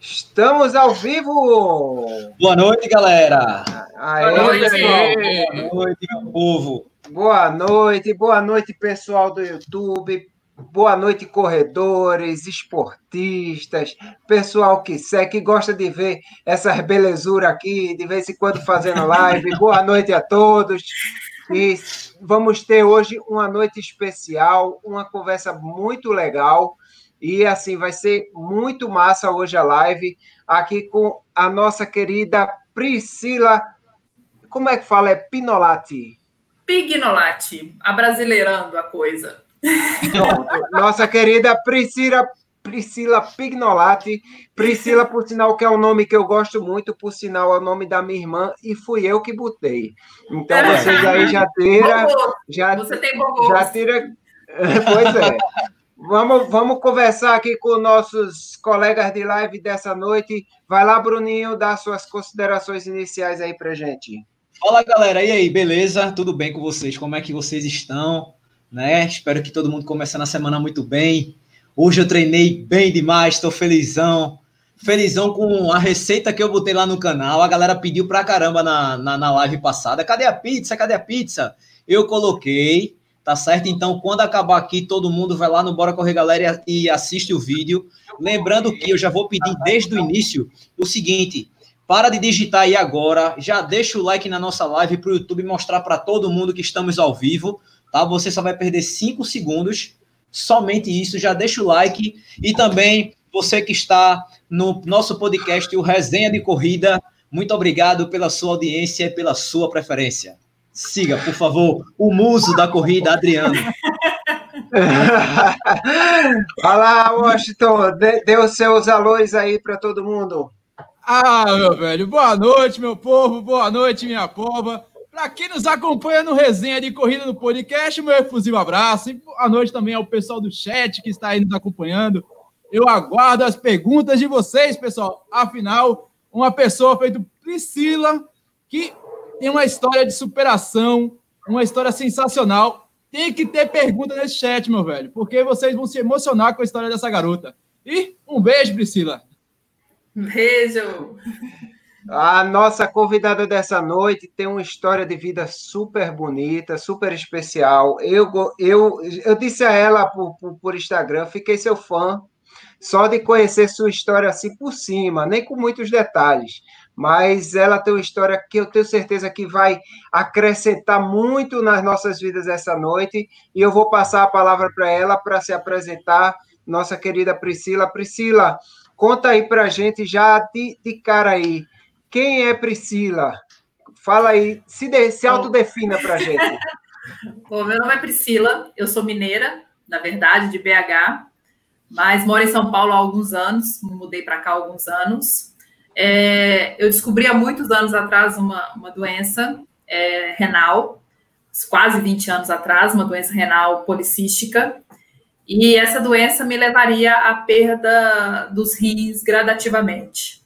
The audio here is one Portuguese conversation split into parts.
Estamos ao vivo! Boa noite, galera! Aê, Boa noite. pessoal. Boa noite, meu povo! Boa noite, boa noite, pessoal do YouTube. Boa noite, corredores, esportistas, pessoal que segue, que gosta de ver essas belezuras aqui, de vez em quando fazendo live. Boa noite a todos. E vamos ter hoje uma noite especial, uma conversa muito legal. E assim, vai ser muito massa hoje a live, aqui com a nossa querida Priscila. Como é que fala? É Pinolati. Pignolati, abrasileirando a coisa. Pronto. Nossa querida Priscila, Priscila Pignolati. Priscila, por sinal, que é um nome que eu gosto muito, por sinal, é o nome da minha irmã, e fui eu que botei. Então, vocês aí já tira. Já, Você tem bom gosto. já tira. Pois é. Vamos, vamos conversar aqui com nossos colegas de live dessa noite. Vai lá, Bruninho, dar suas considerações iniciais aí pra gente. Fala, galera! E aí, beleza? Tudo bem com vocês? Como é que vocês estão? Né? Espero que todo mundo comece a semana muito bem. Hoje eu treinei bem demais, estou felizão. Felizão com a receita que eu botei lá no canal. A galera pediu pra caramba na, na, na live passada. Cadê a pizza? Cadê a pizza? Eu coloquei, tá certo? Então, quando acabar aqui, todo mundo vai lá no Bora Correr Galera e assiste o vídeo. Lembrando que eu já vou pedir desde o início o seguinte: para de digitar aí agora, já deixa o like na nossa live para o YouTube mostrar para todo mundo que estamos ao vivo, tá? Você só vai perder cinco segundos, somente isso. Já deixa o like e também você que está no nosso podcast, o Resenha de Corrida, muito obrigado pela sua audiência e pela sua preferência. Siga, por favor, o muso da corrida, Adriano. Olá, Washington. Dê, dê os seus alôs aí para todo mundo. Ah, meu velho, boa noite, meu povo, boa noite, minha pova. Para quem nos acompanha no Resenha de Corrida no podcast, meu efusivo abraço. E boa noite também ao pessoal do chat que está aí nos acompanhando. Eu aguardo as perguntas de vocês, pessoal. Afinal, uma pessoa feita Priscila, que tem uma história de superação, uma história sensacional. Tem que ter pergunta nesse chat, meu velho, porque vocês vão se emocionar com a história dessa garota. E um beijo, Priscila. Beijo. A nossa convidada dessa noite tem uma história de vida super bonita, super especial. Eu, eu, eu disse a ela por, por, por Instagram, fiquei seu fã, só de conhecer sua história assim por cima, nem com muitos detalhes. Mas ela tem uma história que eu tenho certeza que vai acrescentar muito nas nossas vidas essa noite. E eu vou passar a palavra para ela para se apresentar, nossa querida Priscila. Priscila, conta aí para a gente já de, de cara aí. Quem é Priscila? Fala aí, se, de, se autodefina para a gente. Bom, meu nome é Priscila, eu sou mineira, na verdade, de BH, mas moro em São Paulo há alguns anos, mudei para cá há alguns anos. É, eu descobri há muitos anos atrás uma, uma doença é, renal, quase 20 anos atrás, uma doença renal policística, e essa doença me levaria à perda dos rins gradativamente.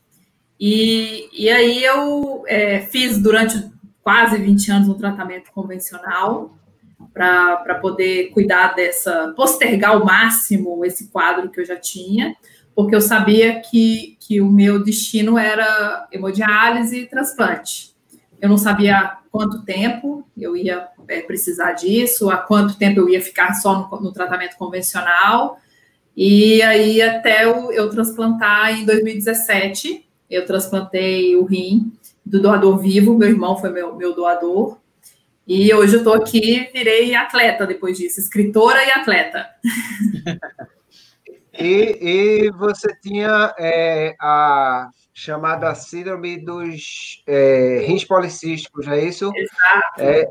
E, e aí eu é, fiz durante quase 20 anos um tratamento convencional para poder cuidar dessa, postergar ao máximo esse quadro que eu já tinha, porque eu sabia que, que o meu destino era hemodiálise e transplante. Eu não sabia quanto tempo eu ia é, precisar disso, há quanto tempo eu ia ficar só no, no tratamento convencional, e aí até eu, eu transplantar em 2017, eu transplantei o rim do doador vivo, meu irmão foi meu, meu doador, e hoje eu estou aqui, virei atleta depois disso, escritora e atleta. E, e você tinha é, a chamada síndrome dos é, rins policísticos, é isso? Exato. É,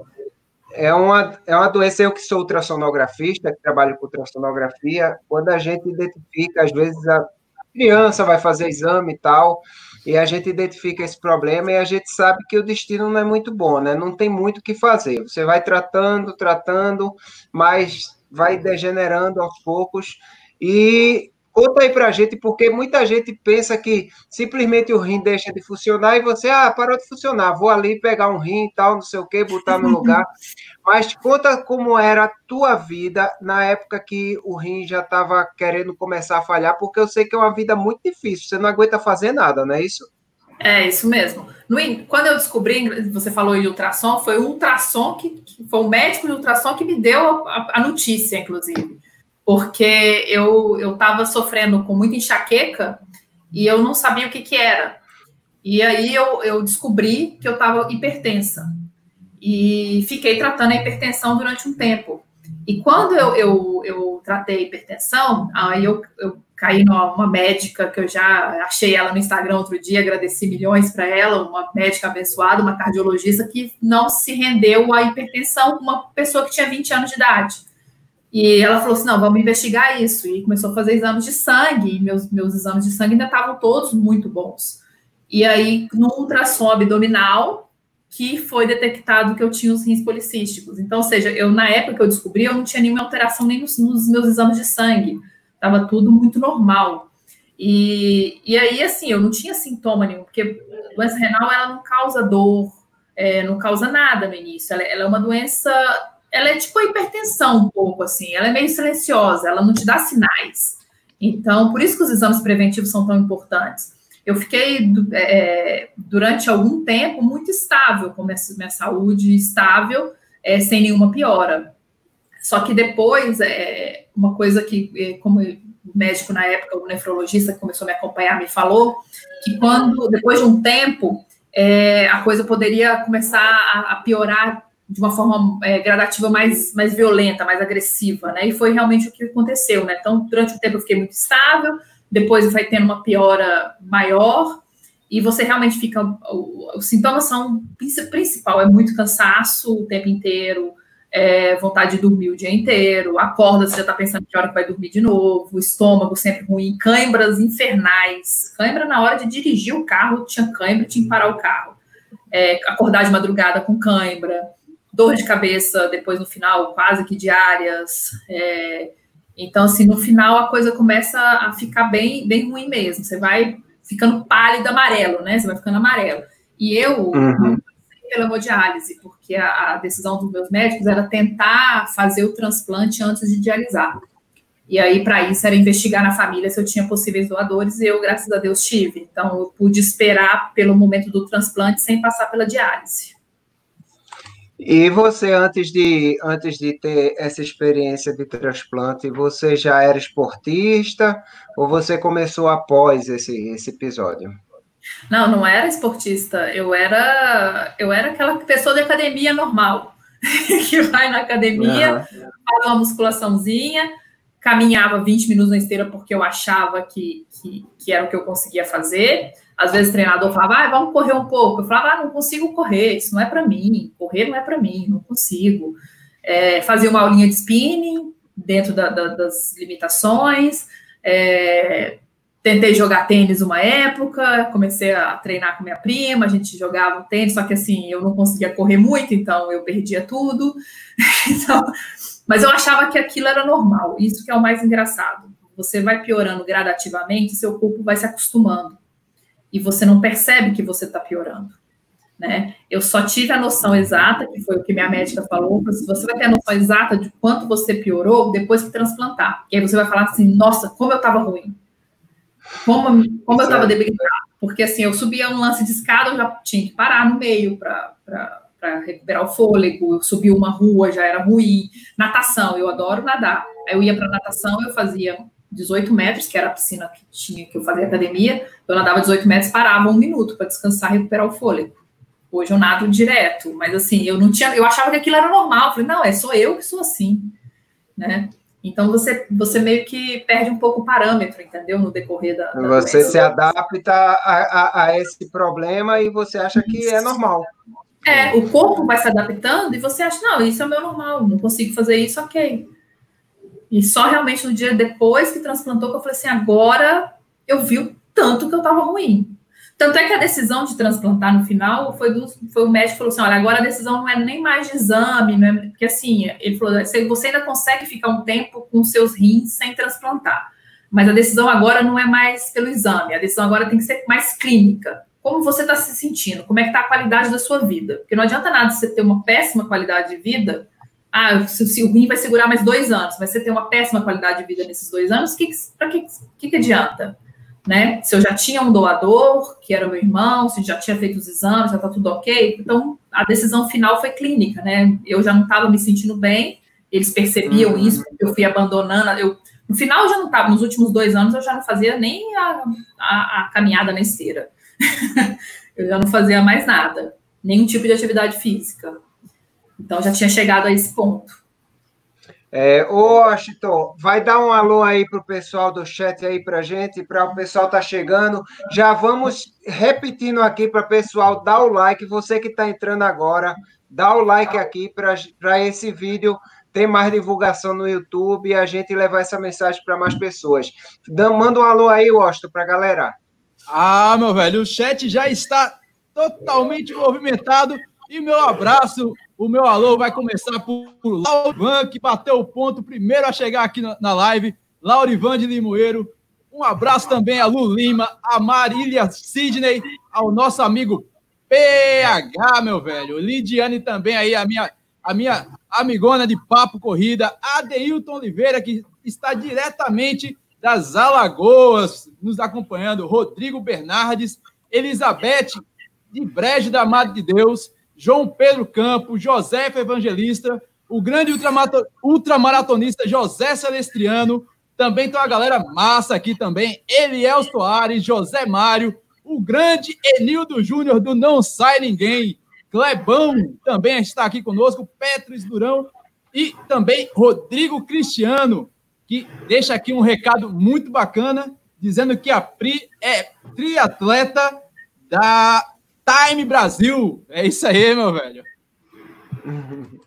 é, uma, é uma doença, eu que sou ultrassonografista, que trabalho com ultrassonografia, quando a gente identifica, às vezes a criança vai fazer exame e tal, e a gente identifica esse problema e a gente sabe que o destino não é muito bom, né? Não tem muito o que fazer. Você vai tratando, tratando, mas vai degenerando aos poucos. E Conta aí pra gente, porque muita gente pensa que simplesmente o rim deixa de funcionar e você, ah, parou de funcionar, vou ali pegar um rim e tal, não sei o quê, botar no lugar. Mas conta como era a tua vida na época que o rim já estava querendo começar a falhar, porque eu sei que é uma vida muito difícil, você não aguenta fazer nada, não é isso? É, isso mesmo. No, quando eu descobri, você falou em ultrassom, foi o ultrassom que, que foi o médico de ultrassom que me deu a, a notícia, inclusive porque eu estava sofrendo com muita enxaqueca e eu não sabia o que, que era. E aí eu, eu descobri que eu estava hipertensa e fiquei tratando a hipertensão durante um tempo. E quando eu, eu, eu tratei a hipertensão, aí eu, eu caí numa médica que eu já achei ela no Instagram outro dia, agradeci milhões para ela, uma médica abençoada, uma cardiologista que não se rendeu à hipertensão, uma pessoa que tinha 20 anos de idade. E ela falou assim: não, vamos investigar isso. E começou a fazer exames de sangue, e meus, meus exames de sangue ainda estavam todos muito bons. E aí, no ultrassom abdominal, que foi detectado que eu tinha os rins policísticos. Então, ou seja, eu na época que eu descobri, eu não tinha nenhuma alteração nem nos, nos meus exames de sangue. Estava tudo muito normal. E, e aí, assim, eu não tinha sintoma nenhum, porque doença renal, ela não causa dor, é, não causa nada no início. Ela, ela é uma doença ela é tipo a hipertensão um pouco, assim, ela é meio silenciosa, ela não te dá sinais. Então, por isso que os exames preventivos são tão importantes. Eu fiquei, é, durante algum tempo, muito estável com minha, minha saúde, estável, é, sem nenhuma piora. Só que depois, é, uma coisa que, é, como o médico na época, o nefrologista que começou a me acompanhar, me falou, que quando, depois de um tempo, é, a coisa poderia começar a, a piorar de uma forma é, gradativa mais, mais violenta, mais agressiva, né? E foi realmente o que aconteceu, né? Então, durante o tempo eu fiquei muito estável, depois vai tendo uma piora maior, e você realmente fica. Os sintomas são. Principal é muito cansaço o tempo inteiro, é, vontade de dormir o dia inteiro, acorda, você já está pensando que hora que vai dormir de novo, estômago sempre ruim, cãibras infernais. Cãibra na hora de dirigir o carro, tinha cãibra, tinha que parar o carro. É, acordar de madrugada com cãibra dor de cabeça depois no final, quase que diárias. É, então, assim, no final a coisa começa a ficar bem, bem ruim mesmo. Você vai ficando pálido amarelo, né? Você vai ficando amarelo. E eu uhum. pela hemodiálise, porque a, a, decisão dos meus médicos era tentar fazer o transplante antes de dialisar. E aí, para isso, era investigar na família se eu tinha possíveis doadores, e eu, graças a Deus, tive. Então, eu pude esperar pelo momento do transplante sem passar pela diálise. E você, antes de, antes de ter essa experiência de transplante, você já era esportista ou você começou após esse, esse episódio? Não, não era esportista. Eu era, eu era aquela pessoa de academia normal, que vai na academia, uhum. faz uma musculaçãozinha, caminhava 20 minutos na esteira porque eu achava que, que, que era o que eu conseguia fazer. Às vezes o treinador falava, ah, vamos correr um pouco. Eu falava, ah, não consigo correr, isso não é para mim, correr não é para mim, não consigo. É, fazia uma aulinha de spinning dentro da, da, das limitações. É, tentei jogar tênis uma época, comecei a treinar com minha prima, a gente jogava tênis, só que assim, eu não conseguia correr muito, então eu perdia tudo. então, mas eu achava que aquilo era normal, isso que é o mais engraçado. Você vai piorando gradativamente, seu corpo vai se acostumando e você não percebe que você está piorando. Né? Eu só tive a noção exata, que foi o que minha médica falou, você vai ter a noção exata de quanto você piorou depois que transplantar. E aí você vai falar assim, nossa, como eu estava ruim. Como, como eu estava debilitada. Porque assim, eu subia um lance de escada, eu já tinha que parar no meio para recuperar o fôlego, eu subi uma rua, já era ruim. Natação, eu adoro nadar. Aí eu ia para natação, eu fazia 18 metros, que era a piscina que tinha que eu fazia academia, eu nadava 18 metros, parava um minuto para descansar e recuperar o fôlego. Hoje eu nado direto, mas assim, eu não tinha, eu achava que aquilo era normal. Eu falei, não, é só eu que sou assim, né? Então você, você meio que perde um pouco o parâmetro, entendeu? No decorrer da. da você doença. se adapta a, a, a, esse problema e você acha que é normal. É, o corpo vai se adaptando e você acha, não, isso é o meu normal, não consigo fazer isso, ok. E só realmente no dia depois que transplantou que eu falei assim, agora eu vi o tanto que eu estava ruim. Tanto é que a decisão de transplantar no final foi do foi o médico falou assim, olha, agora a decisão não é nem mais de exame, não é, porque assim, ele falou, você ainda consegue ficar um tempo com seus rins sem transplantar. mas a decisão agora não é mais pelo exame, a decisão agora tem que ser mais clínica. Como você está se sentindo? Como é que está a qualidade da sua vida? Porque não adianta nada você ter uma péssima qualidade de vida. Ah, se, se o rim vai segurar mais dois anos, mas você ter uma péssima qualidade de vida nesses dois anos, que, para que, que, que adianta? Né? Se eu já tinha um doador, que era o meu irmão, se já tinha feito os exames, já está tudo ok. Então, a decisão final foi clínica, né? Eu já não estava me sentindo bem, eles percebiam uhum. isso, eu fui abandonando. Eu, no final, eu já não estava, nos últimos dois anos, eu já não fazia nem a, a, a caminhada na esteira. eu já não fazia mais nada, nenhum tipo de atividade física. Então, já tinha chegado a esse ponto. É, ô, Washington, vai dar um alô aí para o pessoal do chat aí para gente, para o pessoal tá chegando. Já vamos repetindo aqui para o pessoal dar o like. Você que está entrando agora, dá o like aqui para esse vídeo ter mais divulgação no YouTube e a gente levar essa mensagem para mais pessoas. Manda um alô aí, Washington, para a galera. Ah, meu velho, o chat já está totalmente movimentado. E meu abraço o meu alô vai começar por Laurivan, que bateu o ponto primeiro a chegar aqui na live. Laurivan de Limoeiro. Um abraço também a Lu Lima, a Marília Sidney, ao nosso amigo PH, meu velho. Lidiane também aí, a minha, a minha amigona de Papo Corrida. Adeilton Oliveira, que está diretamente das Alagoas, nos acompanhando. Rodrigo Bernardes, Elizabeth de Brejo da Madre de Deus. João Pedro Campos, José Evangelista, o grande ultramaratonista José Celestriano, também tem uma galera massa aqui também, Eliel Soares, José Mário, o grande Enildo Júnior do Não Sai Ninguém, Clebão também está aqui conosco, Petros Durão e também Rodrigo Cristiano, que deixa aqui um recado muito bacana, dizendo que a Pri é triatleta da Time Brasil. É isso aí, meu velho.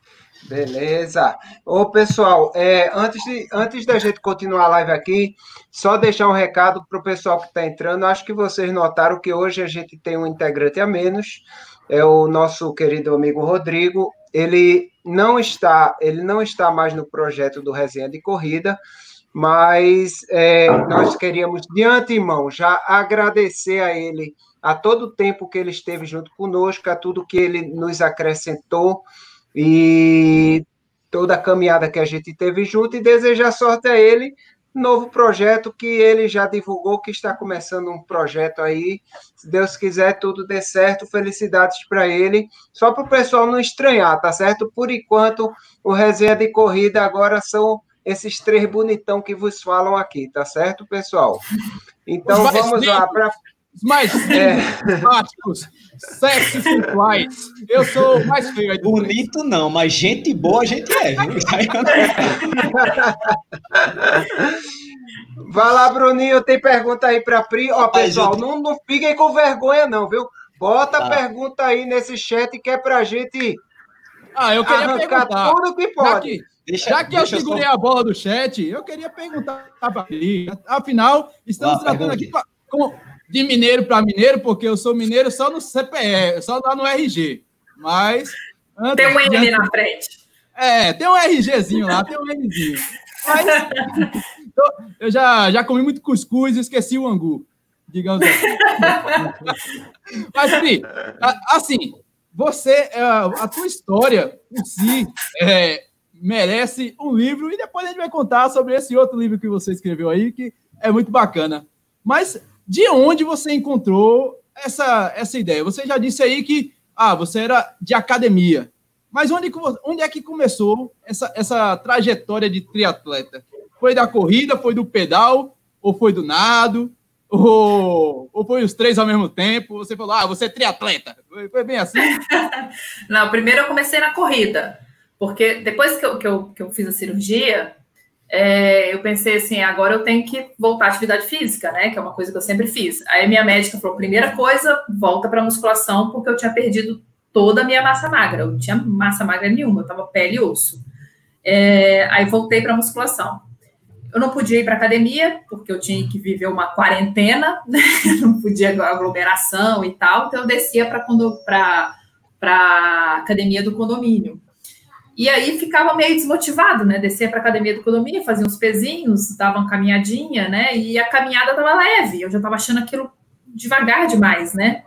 Beleza. Ô, pessoal, é, antes, de, antes da gente continuar a live aqui, só deixar um recado para o pessoal que está entrando. Acho que vocês notaram que hoje a gente tem um integrante a menos. É o nosso querido amigo Rodrigo. Ele não está, ele não está mais no projeto do Resenha de Corrida, mas é, nós queríamos, de antemão, já agradecer a ele a todo o tempo que ele esteve junto conosco, a tudo que ele nos acrescentou e toda a caminhada que a gente teve junto e desejar sorte a ele novo projeto que ele já divulgou que está começando um projeto aí. Se Deus quiser, tudo dê certo. Felicidades para ele. Só para o pessoal não estranhar, tá certo? Por enquanto, o resenha de corrida agora são esses três bonitão que vos falam aqui, tá certo, pessoal? Então vamos lá para os mais é. simpáticos, sexy sensuais. Eu sou o mais feio. Aí Bonito não, mas gente boa a gente é, viu? Vai lá, Bruninho, tem pergunta aí para Pri. Ó, pessoal, não, não fiquem com vergonha não, viu? Bota a ah. pergunta aí nesse chat que é pra gente ah, eu queria arrancar perguntar, tudo que pode. Já que, deixa, já que eu segurei só... a bola do chat, eu queria perguntar para Pri. Afinal, estamos ah, tratando aqui com de mineiro para mineiro, porque eu sou mineiro só no CPE, só lá no RG. Mas. Tem um M na frente. É, tem um RGzinho lá, tem um Mzinho. Mas, eu já, já comi muito cuscuz e esqueci o angu, digamos assim. Mas, Pri, assim, você, é, a tua história em si é, merece um livro e depois a gente vai contar sobre esse outro livro que você escreveu aí, que é muito bacana. Mas de onde você encontrou essa, essa ideia? Você já disse aí que ah, você era de academia. Mas onde, onde é que começou essa, essa trajetória de triatleta? Foi da corrida, foi do pedal, ou foi do nado, ou, ou foi os três ao mesmo tempo? Você falou, ah, você é triatleta. Foi, foi bem assim? Não, primeiro eu comecei na corrida, porque depois que eu, que eu, que eu fiz a cirurgia, é, eu pensei assim, agora eu tenho que voltar à atividade física, né? Que é uma coisa que eu sempre fiz. Aí minha médica falou: primeira coisa, volta para musculação, porque eu tinha perdido toda a minha massa magra. Eu não tinha massa magra nenhuma, eu tava pele e osso. É, aí voltei para musculação. Eu não podia ir para academia, porque eu tinha que viver uma quarentena, né? não podia aglomeração e tal, então eu descia para a academia do condomínio. E aí ficava meio desmotivado, né? Descia para a academia do condomínio, fazia uns pezinhos, dava uma caminhadinha, né? E a caminhada estava leve, eu já estava achando aquilo devagar demais, né?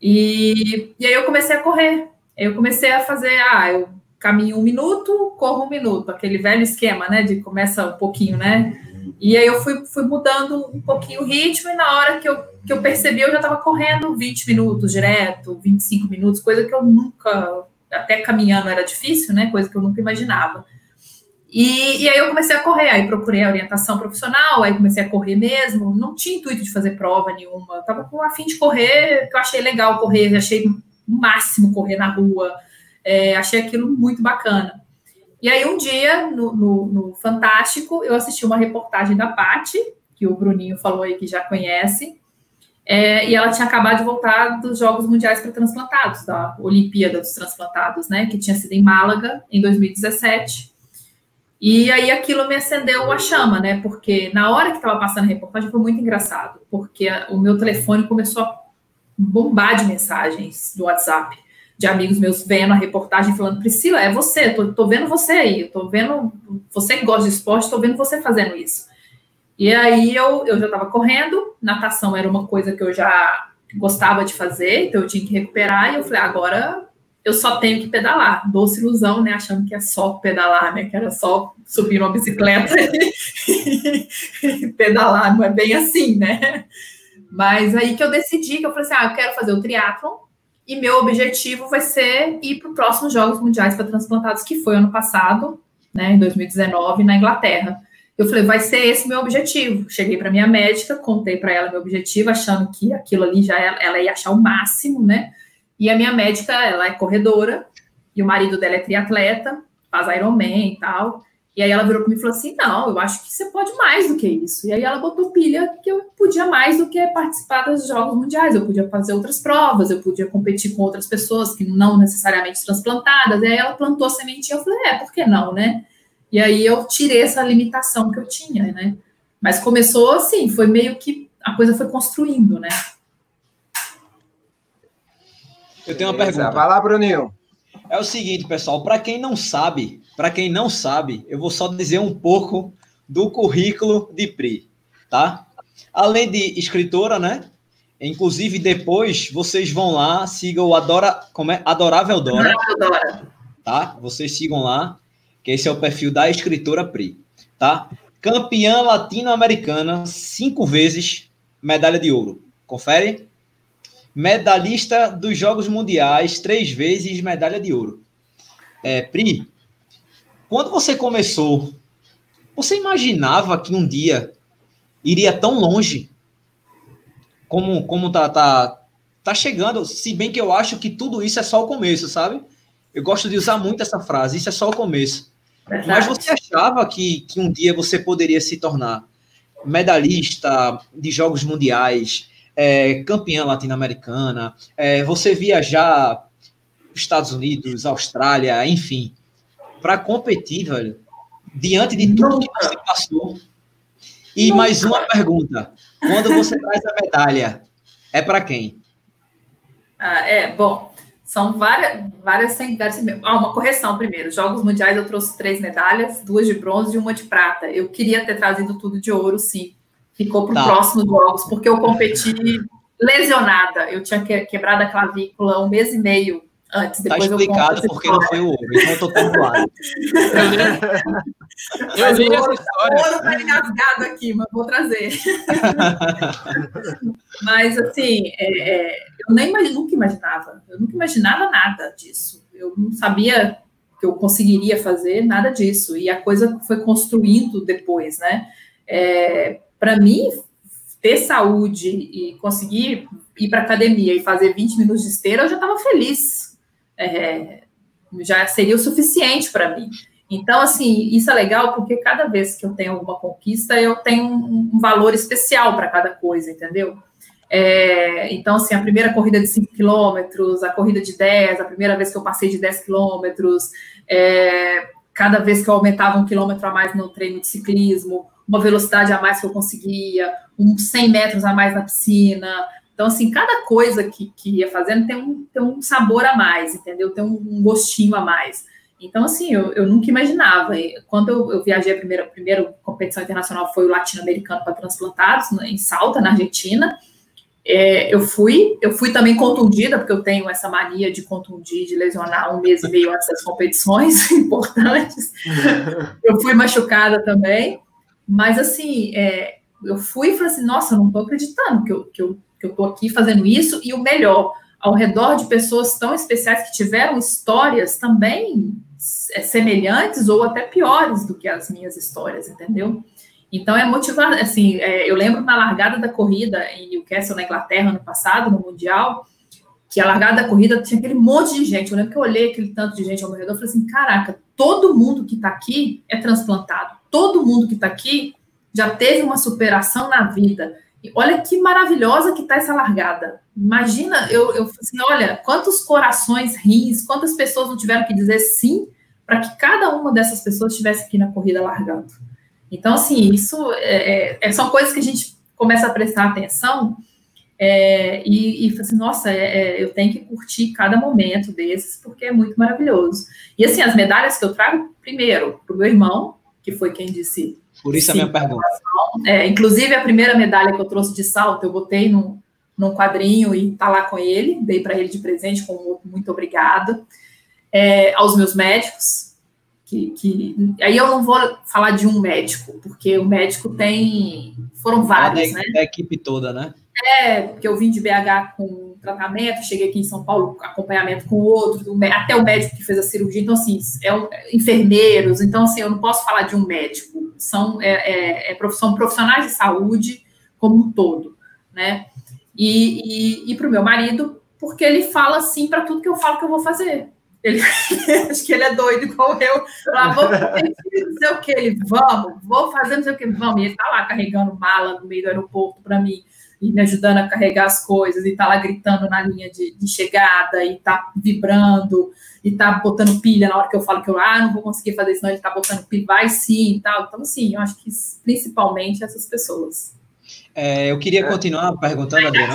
E, e aí eu comecei a correr. Eu comecei a fazer, ah, eu caminho um minuto, corro um minuto, aquele velho esquema, né? De começa um pouquinho, né? E aí eu fui, fui mudando um pouquinho o ritmo, e na hora que eu, que eu percebi, eu já estava correndo 20 minutos direto, 25 minutos, coisa que eu nunca, até caminhando era difícil, né? Coisa que eu nunca imaginava. E, e, aí eu comecei a correr, aí procurei a orientação profissional, aí comecei a correr mesmo, não tinha intuito de fazer prova nenhuma, eu tava com a fim de correr, que eu achei legal correr, achei o máximo correr na rua, é, achei aquilo muito bacana. E aí um dia, no, no, no Fantástico, eu assisti uma reportagem da Pati, que o Bruninho falou aí que já conhece, é, e ela tinha acabado de voltar dos Jogos Mundiais para Transplantados, da Olimpíada dos Transplantados, né, que tinha sido em Málaga, em 2017, e aí aquilo me acendeu a chama, né? Porque na hora que estava passando a reportagem foi muito engraçado, porque o meu telefone começou a bombar de mensagens do WhatsApp de amigos meus vendo a reportagem falando, Priscila, é você, tô, tô vendo você aí, tô vendo você que gosta de esporte, tô vendo você fazendo isso. E aí eu, eu já estava correndo, natação era uma coisa que eu já gostava de fazer, então eu tinha que recuperar, e eu falei, agora eu só tenho que pedalar. Doce ilusão, né? Achando que é só pedalar, né? Que era só subir uma bicicleta e pedalar. Não é bem assim, né? Mas aí que eu decidi que eu falei assim: ah, eu quero fazer o triatlon e meu objetivo vai ser ir para os próximos Jogos Mundiais para Transplantados, que foi ano passado, né? Em 2019, na Inglaterra. Eu falei, vai ser esse meu objetivo. Cheguei para minha médica, contei para ela meu objetivo, achando que aquilo ali já ela ia achar o máximo, né? E a minha médica, ela é corredora, e o marido dela é triatleta, faz Ironman e tal. E aí ela virou para mim e falou assim: não, eu acho que você pode mais do que isso. E aí ela botou pilha que eu podia mais do que participar dos Jogos Mundiais, eu podia fazer outras provas, eu podia competir com outras pessoas que não necessariamente transplantadas. E aí ela plantou a sementinha, eu falei, é, por que não, né? E aí eu tirei essa limitação que eu tinha, né? Mas começou assim, foi meio que a coisa foi construindo, né? Eu tenho uma Beleza. pergunta. Vai lá, Bruninho. É o seguinte, pessoal, para quem não sabe, para quem não sabe, eu vou só dizer um pouco do currículo de Pri, tá? Além de escritora, né? Inclusive, depois vocês vão lá, sigam o Adora, como é? Adorável Dora. Dora. Tá? Vocês sigam lá, que esse é o perfil da escritora Pri, tá? Campeã latino-americana, cinco vezes, medalha de ouro. Confere? medalhista dos Jogos Mundiais, três vezes medalha de ouro. É, Pri, quando você começou, você imaginava que um dia iria tão longe como, como tá, tá, tá chegando? Se bem que eu acho que tudo isso é só o começo, sabe? Eu gosto de usar muito essa frase, isso é só o começo. Mas você achava que, que um dia você poderia se tornar medalhista de Jogos Mundiais, é, campeã latino-americana, é, você viajar Estados Unidos, Austrália, enfim, para competir, velho, diante de tudo Nunca. que você passou. E Nunca. mais uma pergunta: quando você traz a medalha, é para quem? Ah, é, bom, são várias, várias Ah, uma correção primeiro. Jogos Mundiais eu trouxe três medalhas, duas de bronze e uma de prata. Eu queria ter trazido tudo de ouro, sim. Ficou para o tá. próximo jogos, porque eu competi lesionada. Eu tinha quebrado a clavícula um mês e meio antes. Tá Depois tá explicado porque não foi o ouro, então eu tô perdoado. eu li essa história. O ouro tá engasgado aqui, mas vou trazer. mas, assim, é, é, eu nem nunca imaginava. Eu nunca imaginava nada disso. Eu não sabia que eu conseguiria fazer nada disso. E a coisa foi construindo depois, né? É, para mim, ter saúde e conseguir ir para academia e fazer 20 minutos de esteira, eu já estava feliz. É, já seria o suficiente para mim. Então, assim, isso é legal porque cada vez que eu tenho alguma conquista, eu tenho um, um valor especial para cada coisa, entendeu? É, então, assim, a primeira corrida de 5 quilômetros, a corrida de 10, a primeira vez que eu passei de 10 quilômetros, é, cada vez que eu aumentava um quilômetro a mais no treino de ciclismo, uma velocidade a mais que eu conseguia, uns 100 metros a mais na piscina. Então, assim, cada coisa que, que ia fazendo tem um, tem um sabor a mais, entendeu? Tem um, gostinho a mais. Então, assim, eu, eu nunca imaginava. Quando eu, eu viajei, a primeira, a primeira competição internacional foi o latino-americano para transplantados, né, em Salta, na Argentina. É, eu fui, eu fui também contundida, porque eu tenho essa mania de contundir, de lesionar um mês e meio antes das competições importantes. Eu fui machucada também, mas assim, é, eu fui e falei assim, nossa, eu não estou acreditando que eu, que, eu, que eu tô aqui fazendo isso, e o melhor, ao redor de pessoas tão especiais que tiveram histórias também é, semelhantes ou até piores do que as minhas histórias, entendeu? Então é motivar, assim, é, eu lembro na largada da corrida em Newcastle, na Inglaterra, no passado, no Mundial, que a largada da corrida tinha aquele monte de gente. Eu lembro que eu olhei aquele tanto de gente ao meu redor e falei assim: caraca, todo mundo que está aqui é transplantado, todo mundo que está aqui já teve uma superação na vida. Olha que maravilhosa que está essa largada. Imagina, eu, eu assim, olha, quantos corações rins, quantas pessoas não tiveram que dizer sim para que cada uma dessas pessoas estivesse aqui na corrida largando. Então, assim, isso é, é, é, são coisas que a gente começa a prestar atenção é, e, e assim, nossa, é, é, eu tenho que curtir cada momento desses, porque é muito maravilhoso. E assim, as medalhas que eu trago, primeiro, para o meu irmão, que foi quem disse. Por isso sim, a minha pergunta. É, inclusive, a primeira medalha que eu trouxe de salto, eu botei num, num quadrinho e tá lá com ele, dei para ele de presente com muito obrigado. É, aos meus médicos, que, que, aí eu não vou falar de um médico, porque o médico tem foram vários, da, né? Da equipe toda, né? É, porque eu vim de BH com tratamento, cheguei aqui em São Paulo acompanhamento com outro, até o médico que fez a cirurgia, então assim, é um, enfermeiros, então assim, eu não posso falar de um médico, são é, é, é profissão, profissionais de saúde como um todo, né? E, e, e para o meu marido, porque ele fala assim para tudo que eu falo que eu vou fazer. Ele, acho que ele é doido igual eu. Lá, vamos não sei o que, ele, vamos, vou fazer não sei o que, vamos. E ele tá lá carregando mala no meio do aeroporto para mim, e me ajudando a carregar as coisas, e tá lá gritando na linha de, de, chegada, e tá vibrando, e tá botando pilha na hora que eu falo que eu ah, não vou conseguir fazer isso, não, ele tá botando pilha, vai sim e tal. Então, assim, eu acho que principalmente essas pessoas. É, eu queria continuar perguntando, Adriana.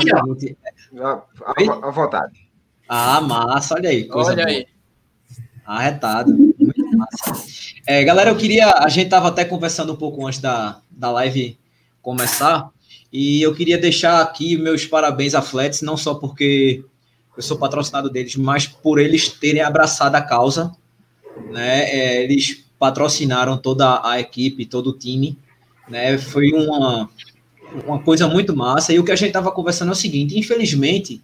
À vontade. Ah, massa, olha aí. olha boa. aí. Arretado. Muito massa. É, galera, eu queria. A gente estava até conversando um pouco antes da, da live começar. E eu queria deixar aqui meus parabéns a Flats, não só porque eu sou patrocinado deles, mas por eles terem abraçado a causa. Né? É, eles patrocinaram toda a equipe, todo o time. Né? Foi uma, uma coisa muito massa. E o que a gente estava conversando é o seguinte: infelizmente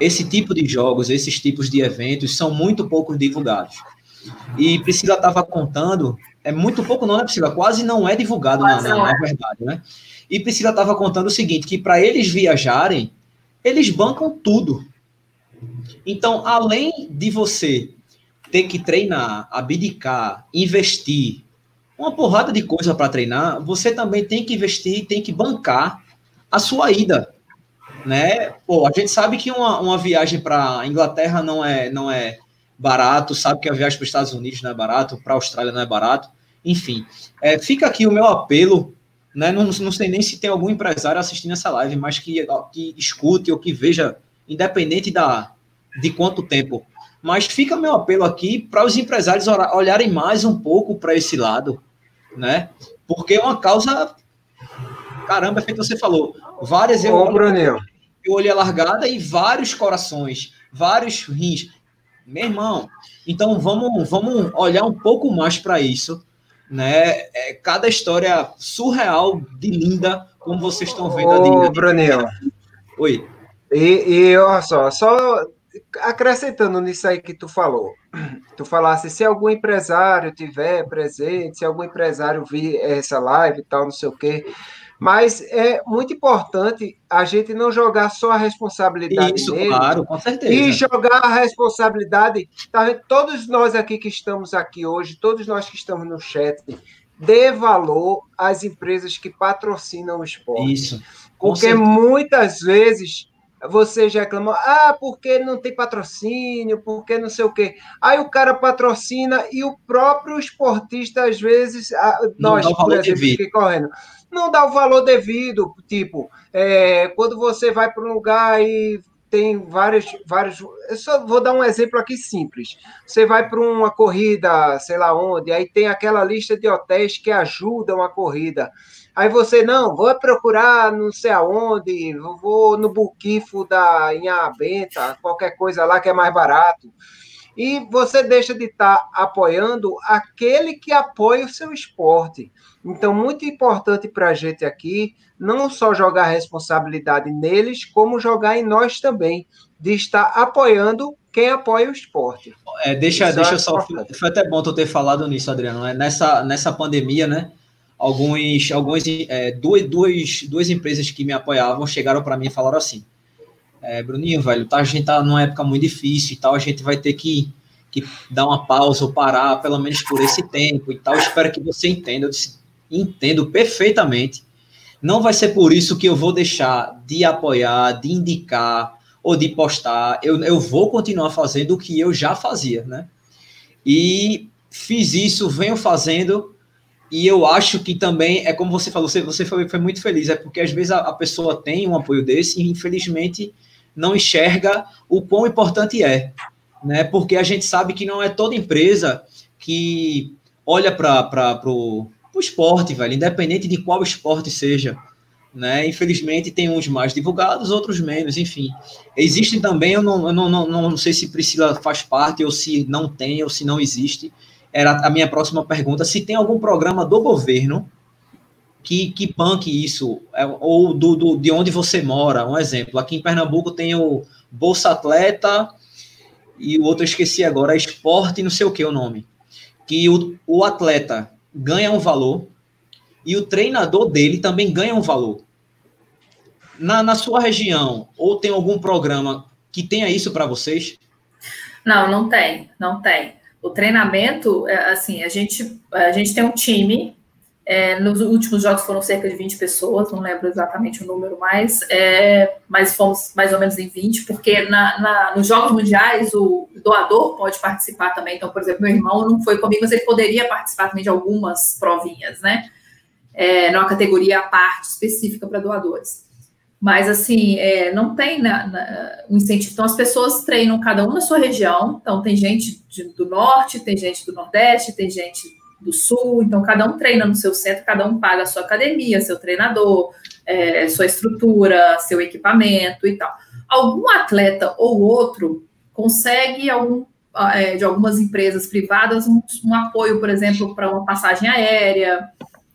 esse tipo de jogos, esses tipos de eventos são muito pouco divulgados. E Priscila estava contando, é muito pouco não, né, Priscila? Quase não é divulgado, na, na, na verdade, né? E Priscila estava contando o seguinte, que para eles viajarem, eles bancam tudo. Então, além de você ter que treinar, abdicar, investir, uma porrada de coisa para treinar, você também tem que investir, tem que bancar a sua ida né? Pô, a gente sabe que uma, uma viagem para Inglaterra não é, não é barato, sabe que a viagem para os Estados Unidos não é barato, para a Austrália não é barato, enfim. É, fica aqui o meu apelo, né? Não, não sei nem se tem algum empresário assistindo essa live, mas que, que escute ou que veja, independente da, de quanto tempo. Mas fica meu apelo aqui para os empresários olharem mais um pouco para esse lado, né? Porque é uma causa. Caramba, é feito você falou. Várias eu. Ô, eu olhei a largada e vários corações, vários rins. Meu irmão, então vamos, vamos olhar um pouco mais para isso, né? É, cada história surreal de linda, como vocês estão vendo. Ô, Bruninho. Oi. E, e olha só, só acrescentando nisso aí que tu falou, tu falasse se algum empresário tiver presente, se algum empresário vir essa live e tal, não sei o quê, mas é muito importante a gente não jogar só a responsabilidade Isso, nele, claro, com certeza. E jogar a responsabilidade, tá, todos nós aqui que estamos aqui hoje, todos nós que estamos no chat, dê valor às empresas que patrocinam o esporte. Isso. Porque certeza. muitas vezes você já reclamou, ah, porque não tem patrocínio, porque não sei o quê. Aí o cara patrocina e o próprio esportista, às vezes, nós, por exemplo, fiquei correndo não dá o valor devido. Tipo, é, quando você vai para um lugar e tem vários, vários. Eu só vou dar um exemplo aqui simples. Você vai para uma corrida, sei lá onde, aí tem aquela lista de hotéis que ajudam a corrida. Aí você, não, vou procurar não sei aonde, vou no Buquifo da Inhabenta, qualquer coisa lá que é mais barato. E você deixa de estar tá apoiando aquele que apoia o seu esporte. Então, muito importante para a gente aqui, não só jogar a responsabilidade neles, como jogar em nós também, de estar apoiando quem apoia o esporte. É, deixa, deixa eu só. Foi até bom tu ter falado nisso, Adriano. Né? Nessa, nessa pandemia, né? Alguns, alguns, é, duas, duas, duas empresas que me apoiavam chegaram para mim e falaram assim: é, Bruninho, velho, tá, a gente tá numa época muito difícil e tal, a gente vai ter que, que dar uma pausa ou parar, pelo menos por esse tempo e tal. Espero que você entenda. Eu disse, entendo perfeitamente. Não vai ser por isso que eu vou deixar de apoiar, de indicar ou de postar. Eu, eu vou continuar fazendo o que eu já fazia, né? E fiz isso, venho fazendo, e eu acho que também é como você falou, você, você foi, foi muito feliz, é porque às vezes a, a pessoa tem um apoio desse e infelizmente não enxerga o quão importante é, né? Porque a gente sabe que não é toda empresa que olha para o o esporte, velho, independente de qual esporte seja. Né? Infelizmente, tem uns mais divulgados, outros menos, enfim. Existem também, eu não, eu não, não, não sei se Priscila faz parte, ou se não tem, ou se não existe. Era a minha próxima pergunta: se tem algum programa do governo que, que banque isso, é, ou do, do, de onde você mora. Um exemplo, aqui em Pernambuco tem o Bolsa Atleta e o outro eu esqueci agora, é esporte, não sei o que o nome. Que o, o atleta ganha um valor e o treinador dele também ganha um valor. Na, na sua região, ou tem algum programa que tenha isso para vocês? Não, não tem, não tem. O treinamento, é, assim, a gente, a gente tem um time é, nos últimos jogos foram cerca de 20 pessoas, não lembro exatamente o número mais, é, mas fomos mais ou menos em 20, porque na, na, nos Jogos Mundiais o doador pode participar também. Então, por exemplo, meu irmão não foi comigo, mas ele poderia participar também de algumas provinhas, né? É, numa categoria à parte específica para doadores. Mas, assim, é, não tem na, na, um incentivo. Então, as pessoas treinam cada um na sua região. Então, tem gente de, do norte, tem gente do nordeste, tem gente do Sul, então cada um treina no seu centro, cada um paga a sua academia, seu treinador, é, sua estrutura, seu equipamento e tal. Algum atleta ou outro consegue algum, é, de algumas empresas privadas um, um apoio, por exemplo, para uma passagem aérea,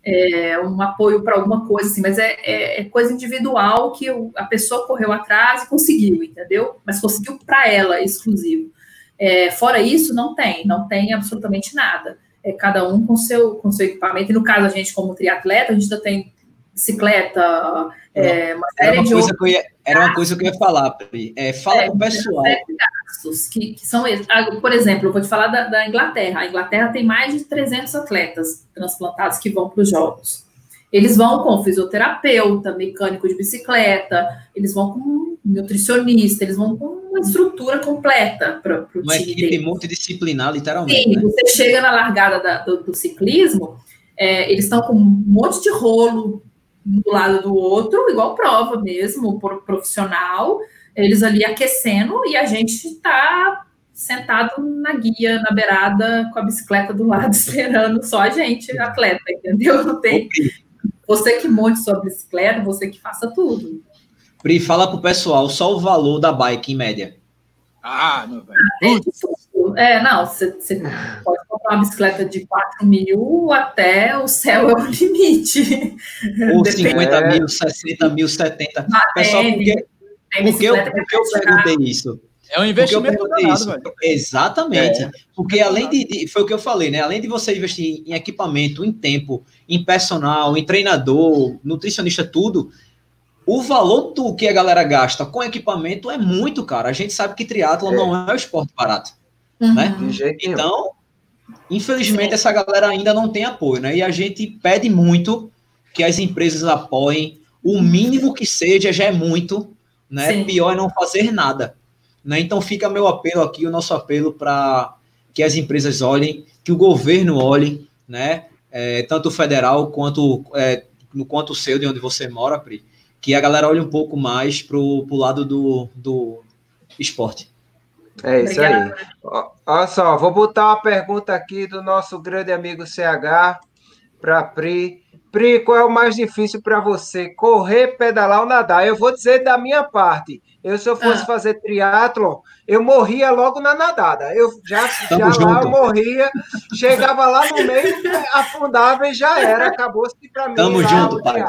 é, um apoio para alguma coisa assim, mas é, é, é coisa individual que a pessoa correu atrás e conseguiu, entendeu? Mas conseguiu para ela exclusivo. É, fora isso, não tem, não tem absolutamente nada é, cada um com seu, com seu equipamento. E no caso, a gente, como triatleta, a gente ainda tem bicicleta, é, uma série era uma de coisa que eu ia, Era uma coisa que eu ia falar, Pri. É, fala é, com o pessoal. Gastos, que, que são esses. Ah, por exemplo, eu vou te falar da, da Inglaterra. A Inglaterra tem mais de 300 atletas transplantados que vão para os Jogos. Eles vão com fisioterapeuta, mecânico de bicicleta, eles vão com nutricionista, eles vão com uma estrutura completa para o time. Uma equipe deles. multidisciplinar, literalmente. Sim, né? você chega na largada da, do, do, ciclismo, é, eles estão com um monte de rolo do lado do outro, igual prova mesmo, profissional, eles ali aquecendo e a gente está sentado na guia, na beirada, com a bicicleta do lado, esperando só a gente, atleta, entendeu? Não tem. Você que monte sua bicicleta, você que faça tudo. Pri, fala pro pessoal só o valor da bike em média. Ah, meu velho. É, é, não, você, pode comprar uma bicicleta de 4 mil até o céu é o limite. Ou 50 mil, 60 mil, 70. Ah, pessoal, por que, por que eu, por que eu perguntei isso? É um investimento danado, velho. Exatamente. É. Porque além de, de, Foi o que eu falei, né? Além de você investir em equipamento, em tempo, em personal, em treinador, nutricionista, tudo, o valor do que a galera gasta com equipamento é muito caro. A gente sabe que triatlo é. não é um esporte barato. Uhum. Né? Então, infelizmente, Sim. essa galera ainda não tem apoio, né? E a gente pede muito que as empresas apoiem. O mínimo que seja já é muito, né? Sim. Pior é não fazer nada. Né? Então fica meu apelo aqui, o nosso apelo para que as empresas olhem, que o governo olhe, né? É, tanto o federal quanto, é, no quanto o seu, de onde você mora, Pri, que a galera olhe um pouco mais pro, pro lado do, do esporte. É isso Obrigada. aí. Olha só, vou botar uma pergunta aqui do nosso grande amigo CH para Pri. Pri, qual é o mais difícil para você? Correr, pedalar ou nadar? Eu vou dizer da minha parte. Eu, se eu fosse ah. fazer triatlo, eu morria logo na nadada. Eu já, já lá eu morria, chegava lá no meio, afundava e já era. Acabou-se para mim. Tamo junto, pai.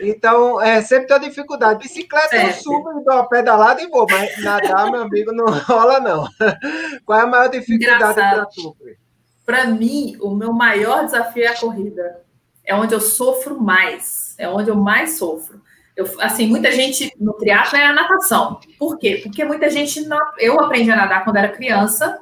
Então, é, sempre tem dificuldade. Bicicleta eu subo, dou uma pedalada e vou, mas nadar, meu amigo, não rola, não. Qual é a maior dificuldade para tu? Para mim, o meu maior desafio é a corrida é onde eu sofro mais, é onde eu mais sofro. Eu, assim, muita gente no triatlo é a natação. Por quê? Porque muita gente não, eu aprendi a nadar quando era criança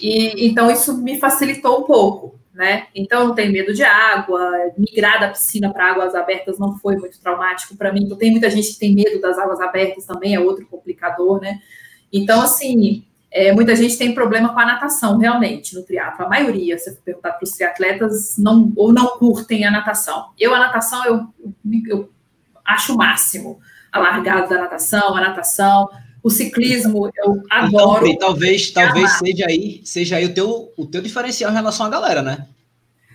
e então isso me facilitou um pouco, né? Então eu não tenho medo de água, migrar da piscina para águas abertas não foi muito traumático para mim. Então tem muita gente que tem medo das águas abertas também é outro complicador, né? Então assim, é, muita gente tem problema com a natação, realmente, no triatlo. A maioria, se você perguntar para os triatletas, não, ou não curtem a natação. Eu, a natação, eu, eu acho o máximo. A largada da natação, a natação, o ciclismo, eu adoro. Então, talvez, talvez seja aí, seja aí o teu, o teu diferencial em relação à galera, né?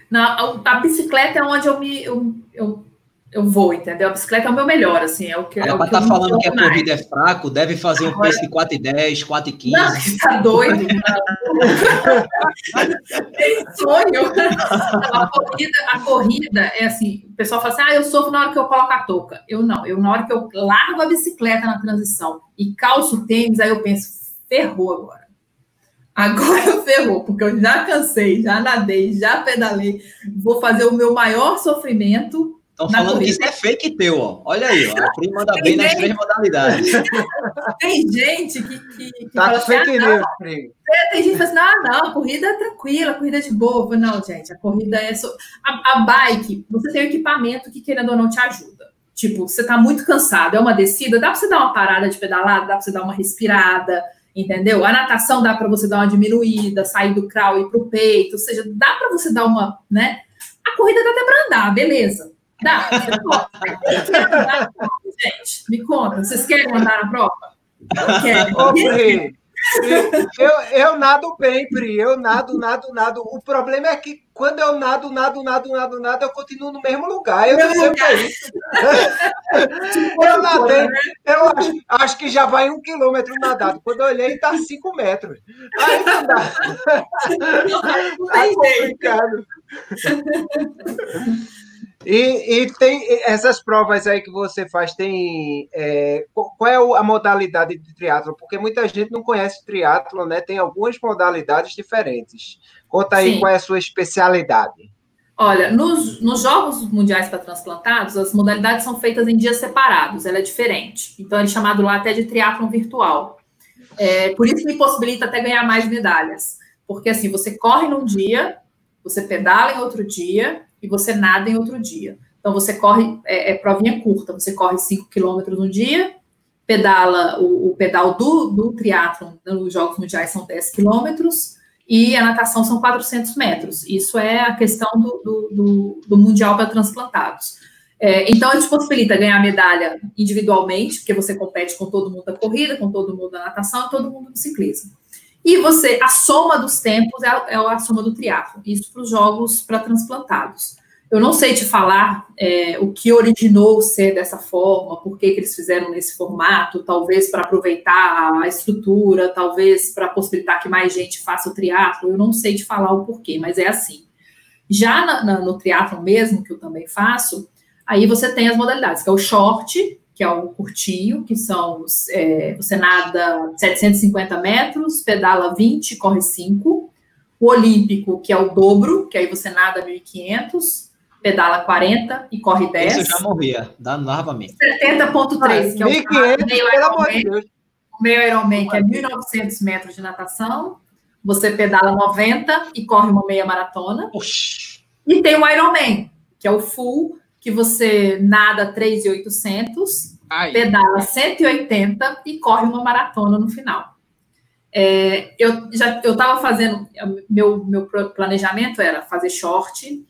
Na, a, a bicicleta é onde eu me eu, eu eu vou, entendeu? A bicicleta é o meu melhor, assim, é o que. Ela é tá falando que a mais. corrida é fraco, deve fazer um pace de 4 e 10, 4 e 15. Não, você tá doido? Tem sonho. A corrida, a corrida é assim, o pessoal fala assim, ah, eu sofro na hora que eu coloco a touca. Eu não, eu na hora que eu largo a bicicleta na transição e calço o tênis, aí eu penso, ferrou agora. Agora ferrou, porque eu já cansei, já nadei, já pedalei, vou fazer o meu maior sofrimento Estão falando corrida. que isso é fake teu, ó. Olha aí, ó. A prima manda bem nas três modalidades. Tem gente que. que, que tá fala assim, fake ah, news, é, Tem gente que fala assim: ah, não, a corrida é tranquila, a corrida é de boa. Não, gente, a corrida é. So... A, a bike, você tem um equipamento que, querendo ou não, te ajuda. Tipo, você tá muito cansado, é uma descida, dá para você dar uma parada de pedalada, dá para você dar uma respirada, entendeu? A natação dá para você dar uma diminuída, sair do crawl e ir pro peito, ou seja, dá para você dar uma, né? A corrida dá até para andar, beleza. Dá, você pode. gente, me conta, vocês querem andar na prova? Eu quero. eu, eu nado bem, Pri. Eu nado, nado, nado. O problema é que quando eu nado, nado, nado, nado, nado, eu continuo no mesmo lugar. Eu não sei o que é isso. eu nadei, eu acho, acho, que já vai um quilômetro nadado. Quando eu olhei, está cinco metros. Aí não dá. Tá complicado. E, e, tem essas provas aí que você faz, tem é, qual é a modalidade de triatlo? Porque muita gente não conhece triatlo, né? Tem algumas modalidades diferentes. Conta aí Sim. qual é a sua especialidade. Olha, nos, nos Jogos Mundiais para Transplantados, as modalidades são feitas em dias separados, ela é diferente. Então, ele é chamado lá até de triatlon virtual. É, por isso me possibilita até ganhar mais medalhas. Porque, assim, você corre num dia, você pedala em outro dia, e você nada em outro dia. Então, você corre, é, é provinha curta, você corre 5 quilômetros no dia, pedala, o, o pedal do, do triatlon nos Jogos Mundiais são 10 quilômetros, e a natação são 400 metros. Isso é a questão do, do, do, do Mundial para transplantados. É, então, isso possibilita ganhar medalha individualmente, porque você compete com todo mundo da corrida, com todo mundo da natação todo mundo do ciclismo. E você, a soma dos tempos é a, é a soma do triatlo. Isso para os jogos para transplantados. Eu não sei te falar é, o que originou ser dessa forma, por que, que eles fizeram nesse formato, talvez para aproveitar a estrutura, talvez para possibilitar que mais gente faça o triatlo. Eu não sei te falar o porquê, mas é assim. Já na, na, no triatlo mesmo, que eu também faço, aí você tem as modalidades, que é o short, que é o curtinho, que são é, você nada 750 metros, pedala 20, corre 5. O olímpico, que é o dobro, que aí você nada 1.500, pedala 40 e corre 10. Esse eu já morria, dá novamente. 70.3, que é o 1.500, meio Ironman, o meio Ironman, que é 1.900 metros de natação. Você pedala 90 e corre uma meia maratona. Oxi. E tem o Ironman, que é o full, que você nada 3,800, pedala 180 e corre uma maratona no final. É, eu já eu estava fazendo meu meu planejamento era fazer short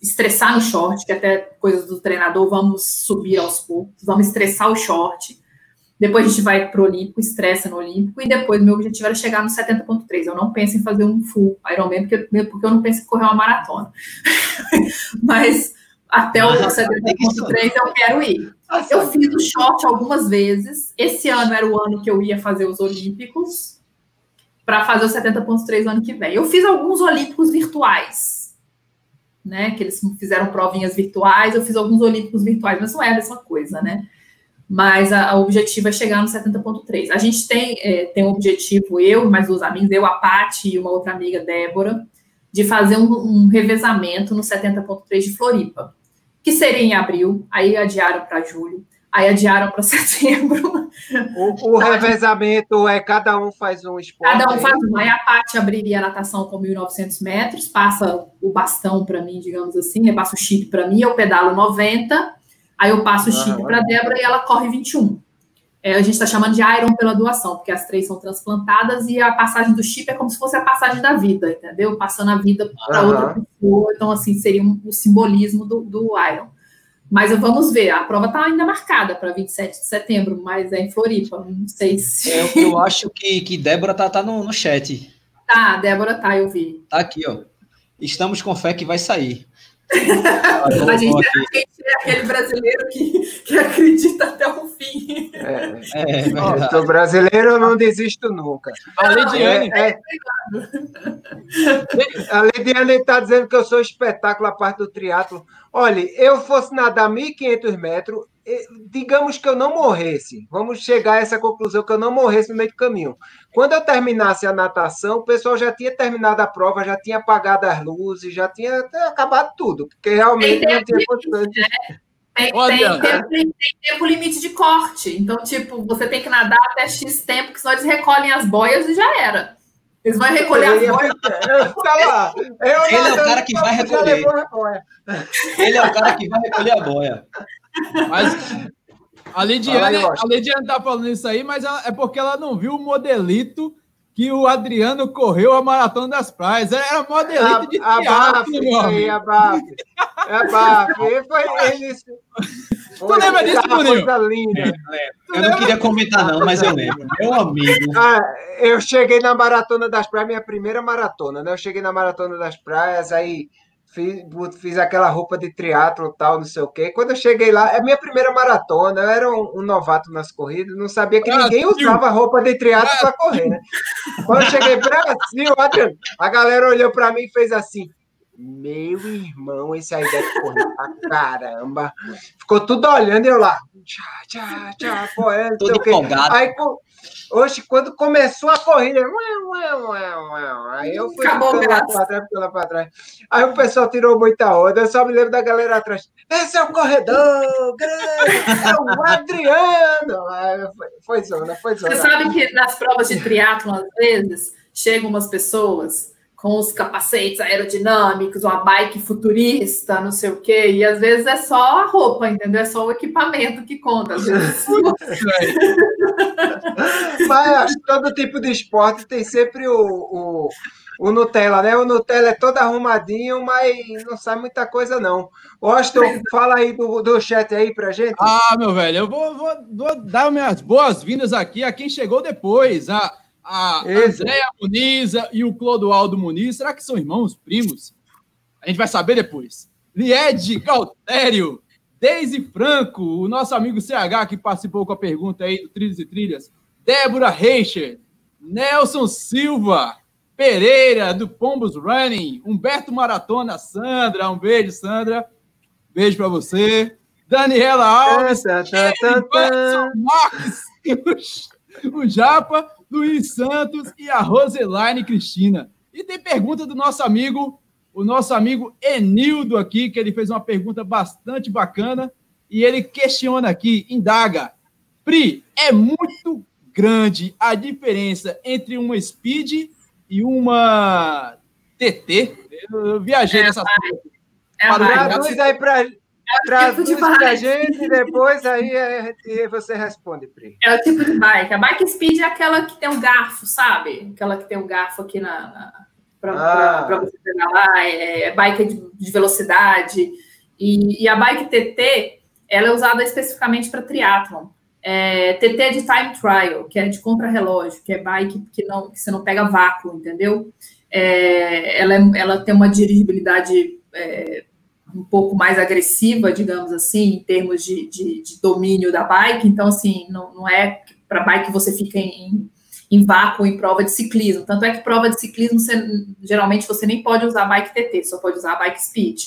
estressar no short, que até coisas do treinador, vamos subir aos poucos, vamos estressar o short. Depois a gente vai para o Olímpico, estressa no Olímpico, e depois meu objetivo era chegar no 70.3. Eu não penso em fazer um full Ironman, porque, porque eu não penso em correr uma maratona. Mas até o 70.3 eu quero ir. Eu fiz o short algumas vezes. Esse ano era o ano que eu ia fazer os Olímpicos, para fazer o 70.3 no ano que vem. Eu fiz alguns Olímpicos virtuais, né? Que eles fizeram provinhas virtuais, eu fiz alguns Olímpicos virtuais, mas não é a mesma coisa, né? mas o objetivo é chegar no 70.3. A gente tem, é, tem um objetivo, eu mais duas amigas, eu, a Paty e uma outra amiga, Débora, de fazer um, um revezamento no 70.3 de Floripa, que seria em abril, aí adiaram para julho, aí adiaram para setembro. O, o revezamento é cada um faz um esporte. Cada um faz um. Aí a Paty abriria a natação com 1.900 metros, passa o bastão para mim, digamos assim, né, passa o chip para mim, eu pedalo 90 Aí eu passo o chip para a Débora e ela corre 21. É, a gente está chamando de Iron pela doação, porque as três são transplantadas e a passagem do chip é como se fosse a passagem da vida, entendeu? Passando a vida para uhum. outra pessoa. Então, assim, seria um, o simbolismo do, do Iron. Mas vamos ver, a prova está ainda marcada para 27 de setembro, mas é em Floripa, não sei se. É, eu acho que, que Débora tá, tá no, no chat. Tá, Débora tá, eu vi. Tá aqui, ó. Estamos com fé que vai sair. a, gente, a gente é aquele brasileiro que, que acredita até o fim. É, é, é sou brasileiro, eu não desisto nunca. A Lidiane é, é, a Lidiane está dizendo que eu sou espetáculo a parte do triatlo. Olha, eu fosse nadar 1.500 metros, digamos que eu não morresse, vamos chegar a essa conclusão que eu não morresse no meio do caminho. Quando eu terminasse a natação, o pessoal já tinha terminado a prova, já tinha apagado as luzes, já tinha acabado tudo, porque realmente não tinha condições. Né? Tem, tem, tempo, tem, tempo limite de corte. Então, tipo, você tem que nadar até X tempo, que senão eles recolhem as boias e já era. Eles vão recolher as boias. Tá Ele é o cara que vai recolher. Ele é o cara que vai recolher a boia. Mas a Lidiane, a Lidiane tá falando isso aí, mas ela, é porque ela não viu o modelito que o Adriano correu a Maratona das Praias. Era modelito a, de teatro, meu amigo. Abafe, abafe. Foi ele... Tu lembra disso, Bruninho? Eu não queria comentar, não, mas eu lembro. Meu amigo. Ah, eu cheguei na Maratona das Praias, minha primeira maratona, né? Eu cheguei na Maratona das Praias, aí fiz, fiz aquela roupa de triatlo tal, não sei o quê. Quando eu cheguei lá, é minha primeira maratona, eu era um, um novato nas corridas, não sabia que Brasil. ninguém usava roupa de triatlo para correr, né? Quando eu cheguei Brasil, Adriano, a galera olhou para mim e fez assim. Meu irmão, esse aí deve correr pra caramba. Ficou tudo olhando e eu lá. Tchá, tchá, tchá, pô, é, não sei o quê. Aí, Hoje, quando começou a corrida, aí eu fui lá para trás, lá para trás. Aí o pessoal tirou muita onda. Eu só me lembro da galera atrás. Esse é o corredor grande, é o Adriano. Foi, foi zona, foi zona. Você sabe que nas provas de triatlo, às vezes, chegam umas pessoas com os capacetes aerodinâmicos, uma bike futurista, não sei o quê, e às vezes é só a roupa, entendeu? É só o equipamento que conta, às vezes. Mas todo tipo de esporte tem sempre o, o, o, Nutella, né? O Nutella é todo arrumadinho, mas não sai muita coisa, não. Austin, fala aí do, do chat aí pra gente. Ah, meu velho, eu vou, vou, vou dar minhas boas-vindas aqui a quem chegou depois. A a Andréa Muniz e o Clodoaldo Muniz, será que são irmãos, primos? A gente vai saber depois. Lied Galtério, Deise Franco, o nosso amigo CH que participou com a pergunta aí do Trilhos e Trilhas, Débora Reicher, Nelson Silva, Pereira, do Pombos Running, Humberto Maratona, Sandra, um beijo, Sandra, beijo para você, Daniela Alves, tá, tá, tá, tá. Marques, o Japa, Luiz Santos e a Roselaine Cristina. E tem pergunta do nosso amigo, o nosso amigo Enildo aqui, que ele fez uma pergunta bastante bacana e ele questiona aqui, indaga. Pri, é muito grande a diferença entre uma Speed e uma TT? Eu viajei é, nessa. É, para Traduz tipo pra gente e depois aí é, você responde, Pri. É o tipo de bike. A bike speed é aquela que tem um garfo, sabe? Aquela que tem um garfo aqui na, na para ah. você pegar lá, é, é bike de, de velocidade. E, e, a bike TT, ela é usada especificamente para triatlon. É, TT é de time trial, que é de contra-relógio, que é bike que, não, que você não pega vácuo, entendeu? É, ela, é, ela tem uma dirigibilidade é, um pouco mais agressiva, digamos assim, em termos de, de, de domínio da bike. Então, assim, não, não é para bike que você fica em, em vácuo em prova de ciclismo. Tanto é que prova de ciclismo, você, geralmente, você nem pode usar bike TT, só pode usar bike speed.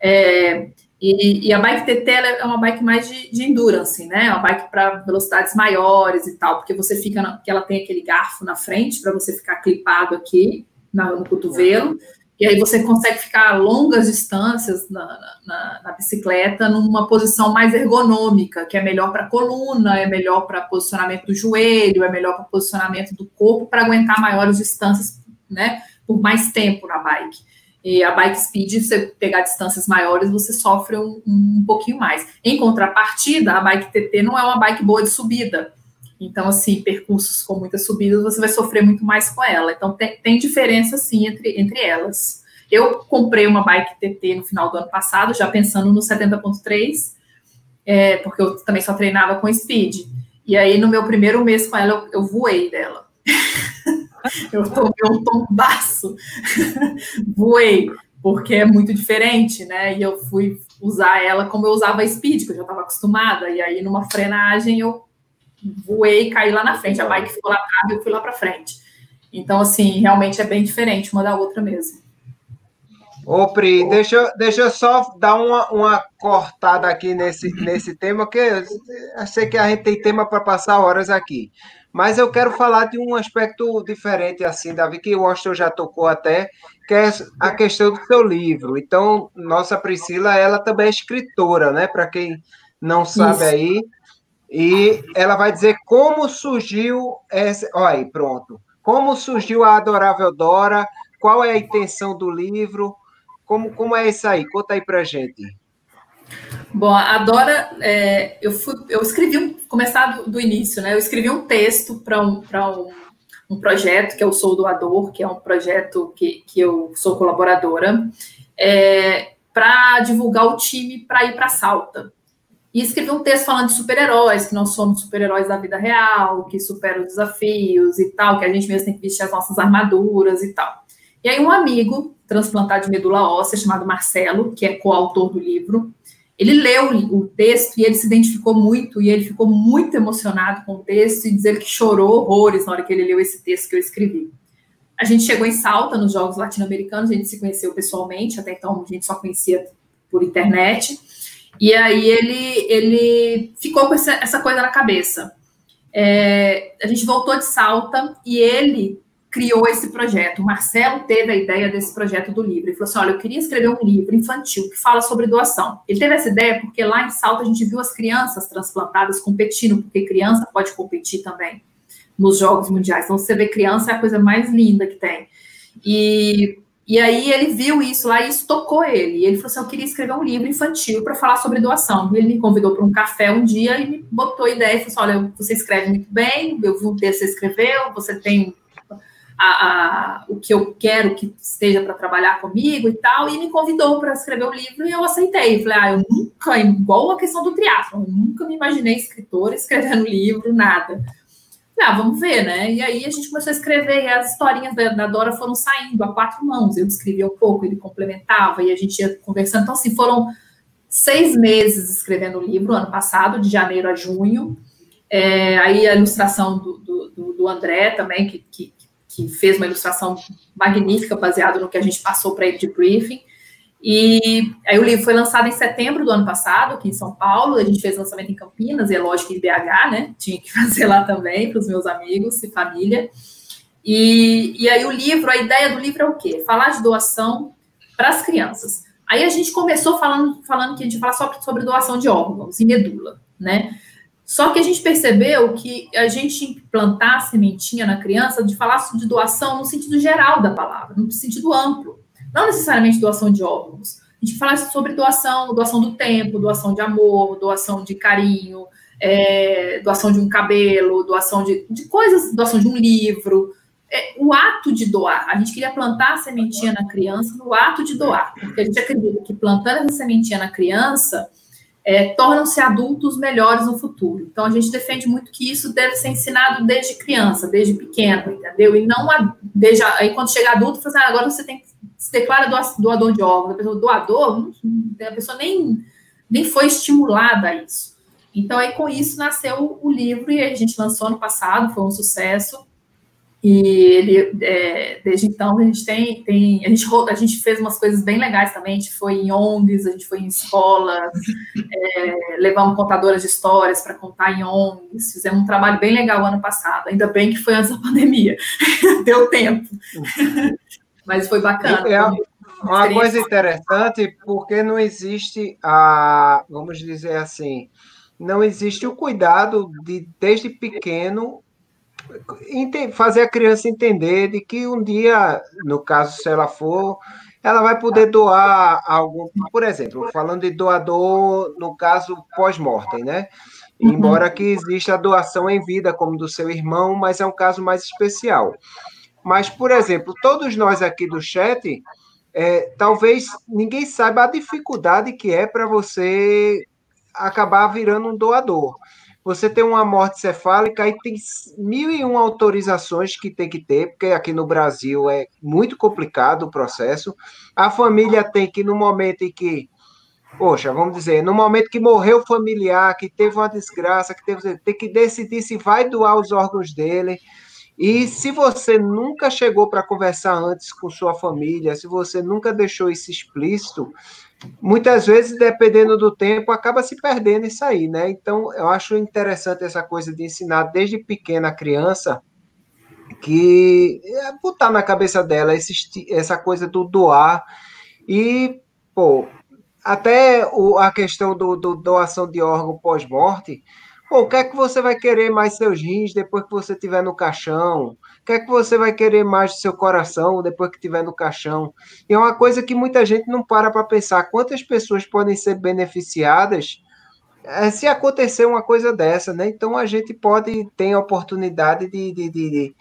É, e, e, a bike TT é uma bike mais de, de endurance, né? É uma bike para velocidades maiores e tal, porque você fica, na, ela tem aquele garfo na frente para você ficar clipado aqui na, no cotovelo. E aí você consegue ficar longas distâncias na, na, na bicicleta numa posição mais ergonômica, que é melhor para a coluna, é melhor para posicionamento do joelho, é melhor para posicionamento do corpo, para aguentar maiores distâncias, né? Por mais tempo na bike. E a bike speed, você pegar distâncias maiores, você sofre um, um pouquinho mais. Em contrapartida, a bike TT não é uma bike boa de subida. Então, assim, percursos com muitas subidas, você vai sofrer muito mais com ela. Então, tem, tem diferença, sim, entre, entre elas. Eu comprei uma bike TT no final do ano passado, já pensando no 70.3, é, porque eu também só treinava com speed. E aí, no meu primeiro mês com ela, eu, eu voei dela. eu tomei um tombaço, voei, porque é muito diferente, né? E eu fui usar ela como eu usava a Speed, que eu já estava acostumada, e aí numa frenagem eu voei e caí lá na frente, a bike ficou lá atrás e eu fui lá para frente. Então, assim, realmente é bem diferente uma da outra mesmo. Ô, Pri, deixa, deixa eu só dar uma, uma cortada aqui nesse, nesse tema, que eu sei que a gente tem tema para passar horas aqui. Mas eu quero falar de um aspecto diferente, assim, Davi, que o Austin já tocou até, que é a questão do seu livro. Então, nossa Priscila, ela também é escritora, né? Para quem não sabe Isso. aí. E ela vai dizer como surgiu essa. Olha aí, pronto. Como surgiu a Adorável Dora? Qual é a intenção do livro? Como, como é isso aí? Conta aí pra gente. Bom, a Dora, é, eu, fui, eu escrevi, um, começar do, do, início, né? Eu escrevi um texto para um, um, um projeto que eu sou doador, que é um projeto que, que eu sou colaboradora, é, para divulgar o time para ir para Salta. E escrevi um texto falando de super-heróis, que nós somos super-heróis da vida real, que superam os desafios e tal, que a gente mesmo tem que vestir as nossas armaduras e tal. E aí um amigo transplantado de medula óssea, chamado Marcelo, que é coautor do livro, ele leu o texto e ele se identificou muito, e ele ficou muito emocionado com o texto, e dizer que chorou horrores na hora que ele leu esse texto que eu escrevi. A gente chegou em Salta, nos Jogos Latino-Americanos, a gente se conheceu pessoalmente, até então a gente só conhecia por internet, e aí ele, ele ficou com essa, essa coisa na cabeça. É, a gente voltou de Salta e ele criou esse projeto. O Marcelo teve a ideia desse projeto do livro. Ele falou assim: olha, eu queria escrever um livro infantil que fala sobre doação. Ele teve essa ideia porque lá em Salto a gente viu as crianças transplantadas competindo, porque criança pode competir também nos Jogos Mundiais. Então, você vê criança é a coisa mais linda que tem. E, e aí ele viu isso lá e isso tocou ele. E ele falou assim: eu queria escrever um livro infantil para falar sobre doação. E ele me convidou para um café um dia e me botou a ideia e falou assim: olha, você escreve muito bem, eu um texto que você escreveu, você tem a, a, o que eu quero que esteja para trabalhar comigo e tal, e me convidou para escrever o livro e eu aceitei. Falei, ah, eu nunca, igual a questão do triatlo, eu nunca me imaginei escritora escrevendo livro, nada. Ah, vamos ver, né? E aí a gente começou a escrever, e as historinhas da, da Dora foram saindo a quatro mãos. Eu escrevia um pouco, ele complementava, e a gente ia conversando. Então, assim, foram seis meses escrevendo o livro, ano passado, de janeiro a junho. É, aí a ilustração do, do, do André também, que, que, que fez uma ilustração magnífica baseada no que a gente passou para ele de briefing. E aí o livro foi lançado em setembro do ano passado, aqui em São Paulo. A gente fez lançamento em Campinas, e é lógico em BH, né? Tinha que fazer lá também para os meus amigos e família. E, e aí o livro, a ideia do livro é o quê? Falar de doação para as crianças. Aí a gente começou falando, falando que a gente fala só sobre doação de órgãos e medula, né? Só que a gente percebeu que a gente implantar a sementinha na criança de falar de doação no sentido geral da palavra, no sentido amplo. Não necessariamente doação de órgãos. A gente fala sobre doação, doação do tempo, doação de amor, doação de carinho, é, doação de um cabelo, doação de, de coisas, doação de um livro, é, o ato de doar. A gente queria plantar a sementinha na criança no ato de doar, porque a gente acredita que plantando essa sementinha na criança é, tornam-se adultos melhores no futuro. Então, a gente defende muito que isso deve ser ensinado desde criança, desde pequeno, entendeu? E não a, desde a, aí quando chega adulto, você, assim, ah, agora você tem se declara doador de órgãos. A pessoa, doador, a pessoa nem, nem foi estimulada a isso. Então, aí com isso nasceu o livro e a gente lançou ano passado, foi um sucesso. E ele, é, desde então, a gente tem, tem a, gente, a gente fez umas coisas bem legais também, a gente foi em ONGs, a gente foi em escolas, é, levamos contadoras de histórias para contar em ONGs, fizemos um trabalho bem legal ano passado, ainda bem que foi antes da pandemia, deu tempo, mas foi bacana. É, uma coisa interessante, porque não existe a, vamos dizer assim, não existe o cuidado de, desde pequeno, fazer a criança entender de que um dia, no caso, se ela for, ela vai poder doar algum, por exemplo, falando de doador, no caso, pós-mortem, né? Embora que exista a doação em vida, como do seu irmão, mas é um caso mais especial. Mas, por exemplo, todos nós aqui do chat, é, talvez ninguém saiba a dificuldade que é para você acabar virando um doador você tem uma morte cefálica e tem mil e uma autorizações que tem que ter, porque aqui no Brasil é muito complicado o processo. A família tem que, no momento em que, poxa, vamos dizer, no momento que morreu o familiar, que teve uma desgraça, que teve, tem que decidir se vai doar os órgãos dele. E se você nunca chegou para conversar antes com sua família, se você nunca deixou isso explícito, muitas vezes, dependendo do tempo, acaba se perdendo isso aí, né? Então, eu acho interessante essa coisa de ensinar desde pequena criança que é botar na cabeça dela esse, essa coisa do doar e, pô, até o, a questão do, do doação de órgão pós-morte, o que é que você vai querer mais seus rins depois que você estiver no caixão? O que é que você vai querer mais do seu coração depois que estiver no caixão? E é uma coisa que muita gente não para para pensar. Quantas pessoas podem ser beneficiadas é, se acontecer uma coisa dessa, né? Então a gente pode ter a oportunidade de, de, de,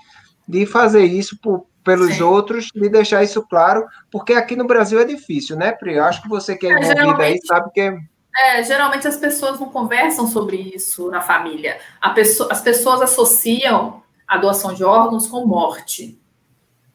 de fazer isso por, pelos Sim. outros, de deixar isso claro, porque aqui no Brasil é difícil, né, Pri? Eu acho que você que é, é envolvida aí sabe que é é, geralmente as pessoas não conversam sobre isso na família. Pessoa, as pessoas associam a doação de órgãos com morte.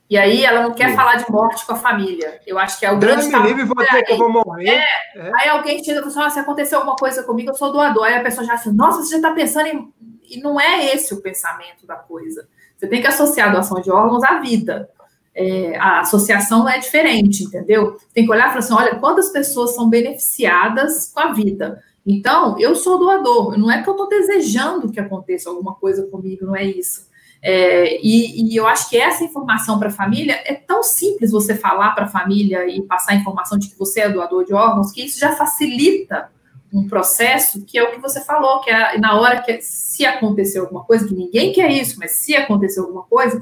E aí ela não quer Sim. falar de morte com a família. Eu acho que é o grande tabu. livre você que eu vou morrer. É, é. Aí alguém chega e fala assim, se acontecer alguma coisa comigo, eu sou doador. Aí a pessoa já assim, nossa, você já está pensando em... E não é esse o pensamento da coisa. Você tem que associar a doação de órgãos à vida é, a associação é diferente, entendeu? Tem que olhar e falar assim: olha, quantas pessoas são beneficiadas com a vida. Então, eu sou doador, não é que eu estou desejando que aconteça alguma coisa comigo, não é isso. É, e, e, eu acho que essa informação para a família é tão simples você falar para a família e passar a informação de que você é doador de órgãos, que isso já facilita um processo que é o que você falou, que é na hora que se acontecer alguma coisa, que ninguém quer isso, mas se acontecer alguma coisa,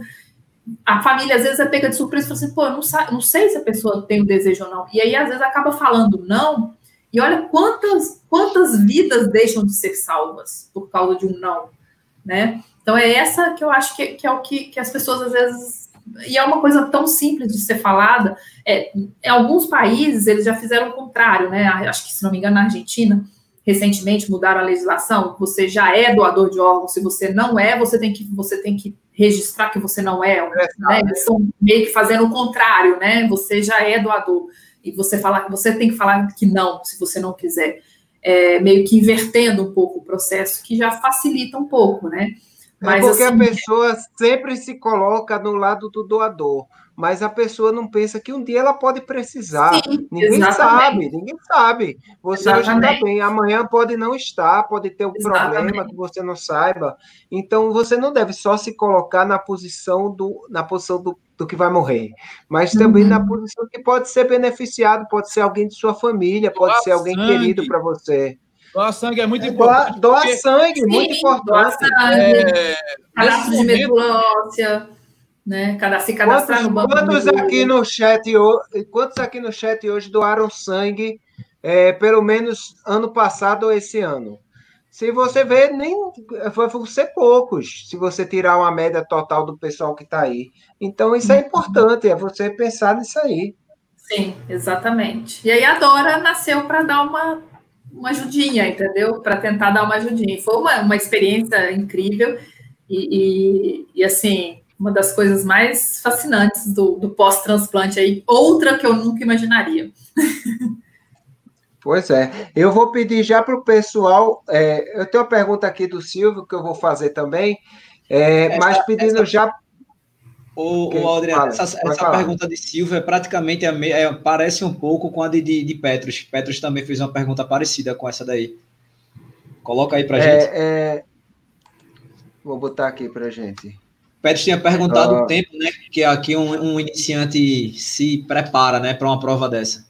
a família às vezes é pega de surpresa e fala assim, pô, não, não sei se a pessoa tem o desejo ou não. E aí, às vezes, acaba falando não, e olha quantas, quantas vidas deixam de ser salvas por causa de um não, né? Então é essa que eu acho que, que é o que, que as pessoas às vezes. E é uma coisa tão simples de ser falada. É, em alguns países eles já fizeram o contrário, né? Acho que, se não me engano, na Argentina, recentemente mudaram a legislação. Você já é doador de órgãos, se você não é, você tem que, você tem que registrar que você não é, é né? Eles estão meio que fazendo o contrário, né? Você já é doador e você falar, você tem que falar que não, se você não quiser, é, meio que invertendo um pouco o processo, que já facilita um pouco, né? É Mas, é porque assim, a pessoa sempre se coloca no lado do doador mas a pessoa não pensa que um dia ela pode precisar. Sim, ninguém exatamente. sabe, ninguém sabe. Você exatamente. hoje está bem, amanhã pode não estar, pode ter um exatamente. problema que você não saiba. Então você não deve só se colocar na posição do, na posição do, do que vai morrer, mas também uhum. na posição que pode ser beneficiado, pode ser alguém de sua família, pode Doar ser alguém sangue. querido para você. Doar sangue é muito é, importante. Doar, doar sangue, Sim, muito importante. Doar sangue, é, cadastro de medula óssea né? Cada, se cadastrar quantos, no banco. Quantos aqui no chat quantos aqui no chat hoje doaram sangue, é, pelo menos ano passado ou esse ano? se você ver, nem vai ser poucos, se você tirar uma média total do pessoal que está aí. Então, isso é importante, é você pensar nisso aí. Sim, exatamente. E aí a Dora nasceu para dar uma, uma ajudinha, entendeu? Para tentar dar uma ajudinha. Foi uma, uma experiência incrível e, e, e, assim, uma das coisas mais fascinantes do, do pós-transplante aí, outra que eu nunca imaginaria. Pois é. Eu vou pedir já para o pessoal. É, eu tenho uma pergunta aqui do Silvio que eu vou fazer também, é, essa, mas pedindo essa, já. O, o Adriano, essa, essa pergunta de Silvio é praticamente a me, é, parece um pouco com a de, de, de, Petros. Petros também fez uma pergunta parecida com essa daí. Coloca aí para é, gente. É, vou botar aqui para gente. Petros tinha perguntado uh, o tempo, né? Que aqui um, um iniciante se prepara, né, para uma prova dessa.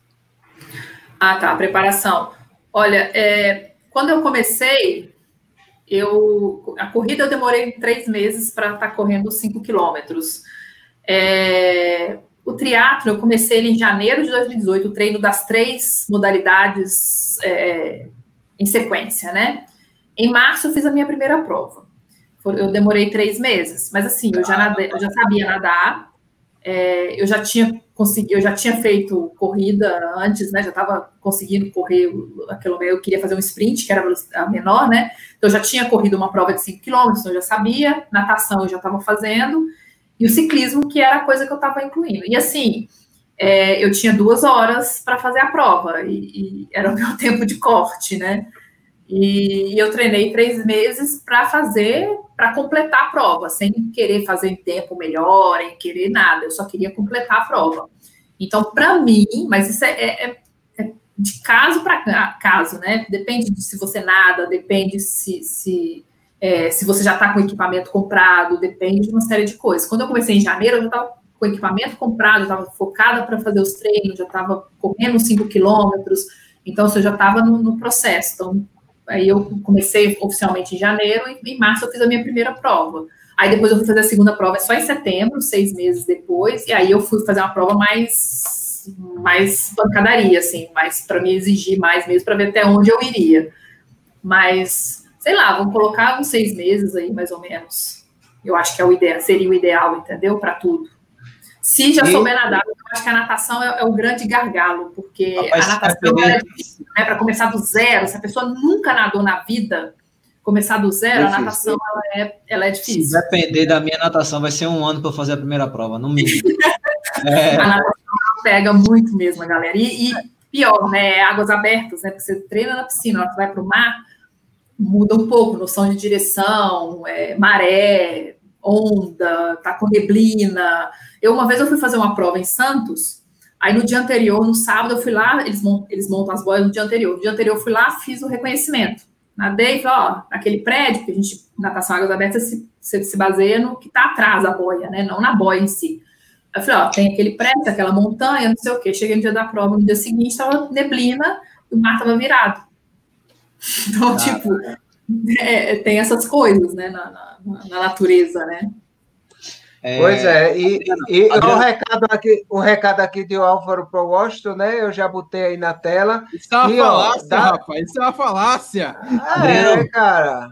Ah, tá, preparação. Olha, é, quando eu comecei, eu a corrida eu demorei três meses para estar tá correndo cinco quilômetros. É, o triatlo eu comecei ele em janeiro de 2018, o treino das três modalidades é, em sequência, né? Em março eu fiz a minha primeira prova. Eu demorei três meses, mas assim, eu já, nadei, eu já sabia nadar, é, eu já tinha conseguido, eu já tinha feito corrida antes, né? Já estava conseguindo correr aquilo eu queria fazer um sprint, que era a menor, né? Então eu já tinha corrido uma prova de 5 km, então eu já sabia, natação eu já estava fazendo, e o ciclismo, que era a coisa que eu estava incluindo. E assim, é, eu tinha duas horas para fazer a prova, e, e, era o meu tempo de corte, né? E, e eu treinei três meses para fazer para completar a prova, sem querer fazer em tempo melhor, em querer nada, eu só queria completar a prova. Então, para mim, mas isso é, é, é de caso para caso, né? Depende de se você nada, depende se, se, é, se você já está com equipamento comprado, depende de uma série de coisas. Quando eu comecei em janeiro, eu já estava com equipamento comprado, eu estava focada para fazer os treinos, já estava correndo 5 quilômetros, então eu já estava no, no processo. Então, Aí eu comecei oficialmente em janeiro e em março eu fiz a minha primeira prova. Aí depois eu fui fazer a segunda prova só em setembro, seis meses depois, e aí eu fui fazer uma prova mais mais pancadaria, assim, mais para me exigir mais mesmo, para ver até onde eu iria. Mas, sei lá, vamos colocar uns seis meses aí, mais ou menos. Eu acho que é o ideal, seria o ideal, entendeu? Para tudo. Se já e... souber nadar, eu acho que a natação é, é o grande gargalo, porque Rapaz, a natação é difícil, né? Para começar do zero, se a pessoa nunca nadou na vida, começar do zero, é a natação ela é, ela é difícil. Se depender da minha natação, vai ser um ano para fazer a primeira prova, no mínimo. é. A natação pega muito mesmo, galera. E, e, pior, né? Águas abertas, né? Porque você treina na piscina, ela vai para o mar, muda um pouco, noção de direção, é, maré, onda, tá com neblina. Eu, uma vez, eu fui fazer uma prova em Santos, aí no dia anterior, no sábado, eu fui lá, eles montam, eles montam as boias no dia anterior. No dia anterior, eu fui lá, fiz o reconhecimento. Nadei, falei, ó, aquele prédio, que a gente, natação águas abertas, se, se, se baseia no que tá atrás da boia, né, não na boia em si. Eu falei, ó, tem aquele prédio, aquela montanha, não sei o quê. Cheguei no dia da prova, no dia seguinte, estava neblina, o mar estava virado. Então, ah, tipo, é, tem essas coisas, né, na, na, na natureza, né? É, pois é, e, e o, recado aqui, o recado aqui de Álvaro Pro Washington, né? Eu já botei aí na tela. Isso é uma e, falácia, ó, dá... rapaz, isso é uma falácia. Ah, é, cara.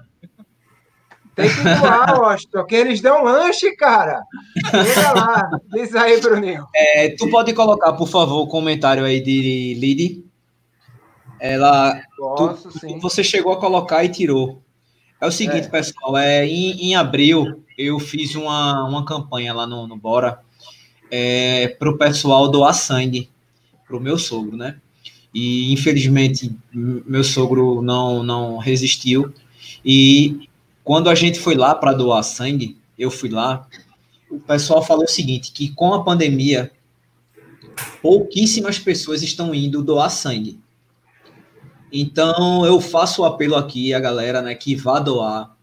Tem que doar, Washington, que eles dão lanche, cara. Chega lá. Diz aí, Bruninho. É, tu pode colocar, por favor, o comentário aí de Lidi ela. Posso, tu, sim. Você chegou a colocar e tirou. É o seguinte, é. pessoal, é, em, em, abril eu fiz uma, uma campanha lá no, no Bora é, para o pessoal doar sangue para o meu sogro, né? E infelizmente meu sogro não, não resistiu. E quando a gente foi lá para doar sangue, eu fui lá, o pessoal falou o seguinte: que com a pandemia, pouquíssimas pessoas estão indo doar sangue. Então, eu faço o apelo aqui à galera né, que vá doar.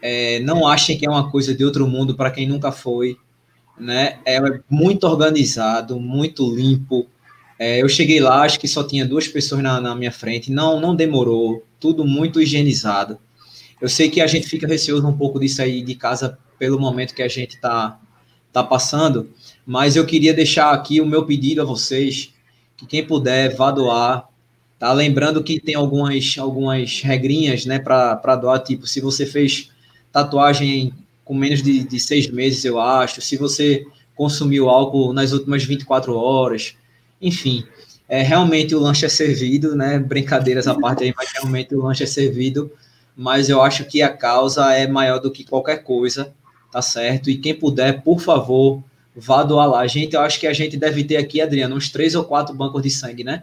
É, não achem que é uma coisa de outro mundo para quem nunca foi. Né? É muito organizado, muito limpo. É, eu cheguei lá, acho que só tinha duas pessoas na, na, minha frente. Não, não demorou. Tudo muito higienizado. Eu sei que a gente fica receoso um pouco disso aí de casa pelo momento que a gente está tá passando, mas eu queria deixar aqui o meu pedido a vocês que quem puder vá doar Tá lembrando que tem algumas, algumas regrinhas, né, para doar, tipo, se você fez tatuagem com menos de, de seis meses, eu acho, se você consumiu álcool nas últimas 24 horas, enfim, é, realmente o lanche é servido, né, brincadeiras à parte aí, mas realmente o lanche é servido, mas eu acho que a causa é maior do que qualquer coisa, tá certo? E quem puder, por favor, vá doar lá. Gente, eu acho que a gente deve ter aqui, Adriano, uns três ou quatro bancos de sangue, né?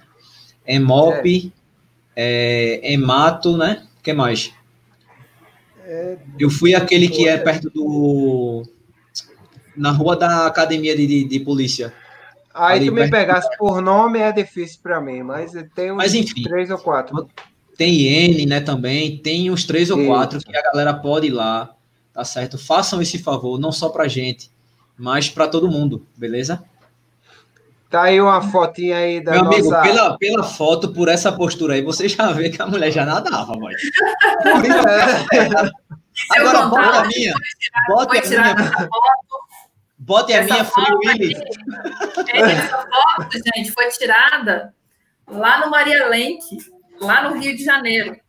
Emop, é. é, Emato, né? O que mais? É, eu fui aquele que é perto do. Na rua da academia de, de, de polícia. Aí tu me pegasse por nome é difícil para mim, mas tem uns mas, enfim, três ou quatro. Tem N, né, também. Tem uns três ou quatro que a galera pode ir lá, tá certo? Façam esse favor, não só pra gente, mas para todo mundo, beleza? Tá aí uma fotinha aí da Meu amigo, pela, pela foto, por essa postura aí, você já vê que a mulher já nadava, mas... Agora, bota a minha. Bota a minha. Bote a minha Free Willy. Essa foto, gente, foi tirada lá no Maria Lenk, lá no Rio de Janeiro,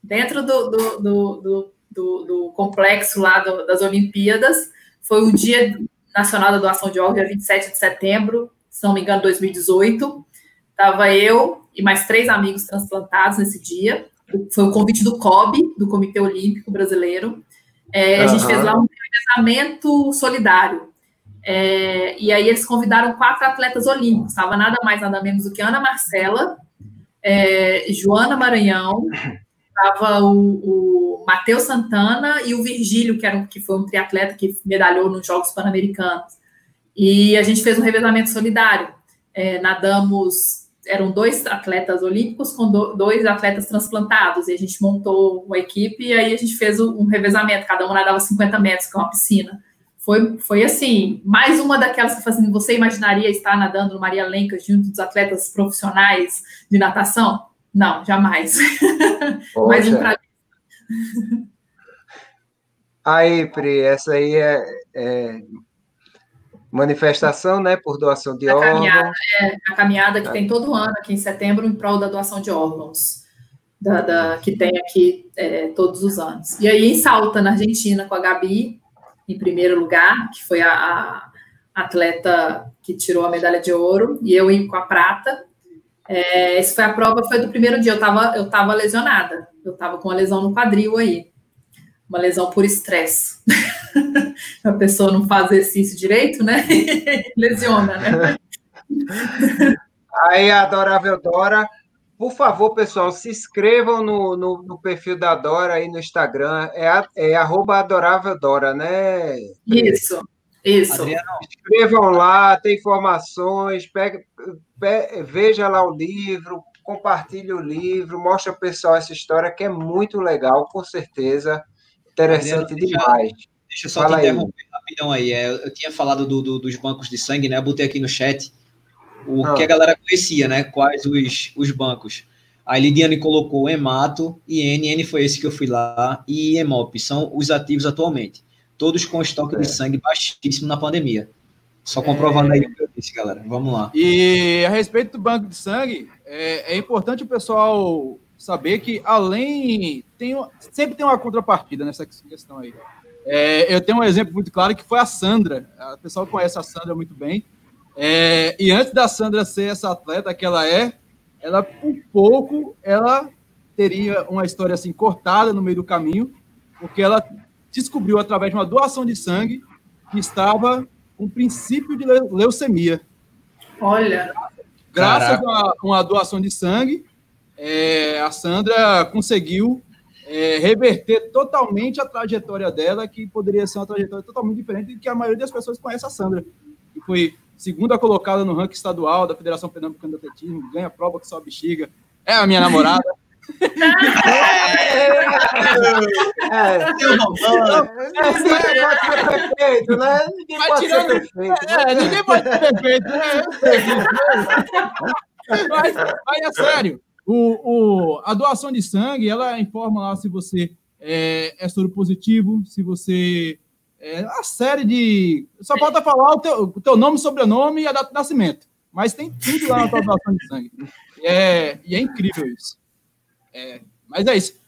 dentro do, do, do, do, do complexo lá das Olimpíadas. Foi o Dia Nacional da Doação de Órgãos, dia 27 de setembro se não me engano, 2018. Estava eu e mais três amigos transplantados nesse dia. Foi o convite do COB, do Comitê Olímpico Brasileiro. É, a gente fez lá um revezamento solidário. É, e aí eles convidaram quatro atletas olímpicos. Estava nada mais, nada menos do que Ana Marcela, é, Joana Maranhão, estava o, o Matheus Santana e o Virgílio, que, era um, que foi um triatleta que medalhou nos Jogos Pan-Americanos. E a gente fez um revezamento solidário. É, nadamos, eram dois atletas olímpicos com do, dois atletas transplantados, e a gente montou uma equipe e aí a gente fez um revezamento, cada um nadava 50 metros, com é uma piscina. Foi, foi assim, mais uma daquelas que assim, você imaginaria estar nadando no Maria Lenca junto dos atletas profissionais de natação? Não, jamais. mais um pra... Aí, Pri, essa aí é, é manifestação, né, por doação de a órgãos. Caminhada, é, a caminhada que é. tem todo ano aqui em setembro em prol da doação de órgãos, da, da que tem aqui é, todos os anos. E aí em Salta, na Argentina, com a Gabi, em primeiro lugar, que foi a, a atleta que tirou a medalha de ouro, e eu com a prata. É, essa foi a prova, foi do primeiro dia, eu estava eu tava lesionada, eu estava com uma lesão no quadril aí, uma lesão por estresse. a pessoa não faz exercício direito, né? Lesiona, né? Aí, adorável Dora, por favor, pessoal, se inscrevam no, no, no, perfil da Dora aí no Instagram. É, é adorável Dora, né? Isso, isso. Adriano. Escrevam lá, tem informações, pega, pega, veja lá o livro, compartilhe o livro, mostra ao pessoal essa história que é muito legal, com certeza. Interessante Adriano, demais. Deixa eu só Fala te interromper aí. rapidão aí. É, eu tinha falado do, do, dos bancos de sangue, né? Eu botei aqui no chat o ah. que a galera conhecia, né? Quais os, os bancos. A Lidiane colocou Emato e NN foi esse que eu fui lá, e Emop, são os ativos atualmente. Todos com estoque é. de sangue baixíssimo na pandemia. Só comprovando é... aí o que eu disse, galera. Vamos lá. E a respeito do banco de sangue, é, é importante o pessoal saber que além tem sempre tem uma contrapartida nessa questão aí. É, eu tenho um exemplo muito claro que foi a Sandra. O pessoal conhece a Sandra muito bem. É, e antes da Sandra ser essa atleta que ela é, ela por pouco ela teria uma história assim cortada no meio do caminho, porque ela descobriu através de uma doação de sangue que estava com princípio de leucemia. Olha. Graças Caraca. a uma doação de sangue, é, a Sandra conseguiu é, reverter totalmente a trajetória dela, que poderia ser uma trajetória totalmente diferente do que a maioria das pessoas conhece a Sandra, que foi segunda colocada no ranking estadual da Federação Pernambucana de Atletismo, ganha prova que só bexiga, é a minha namorada. é, né? É, ninguém pode ser perfeito, né? Mas, mas é sério, o, o, a doação de sangue, ela informa lá se você é, é soro positivo, se você. É, a série de. Só falta falar o teu, o teu nome, sobrenome e a data de nascimento. Mas tem tudo lá na tua doação de sangue. É, e é incrível isso. É, mas é isso.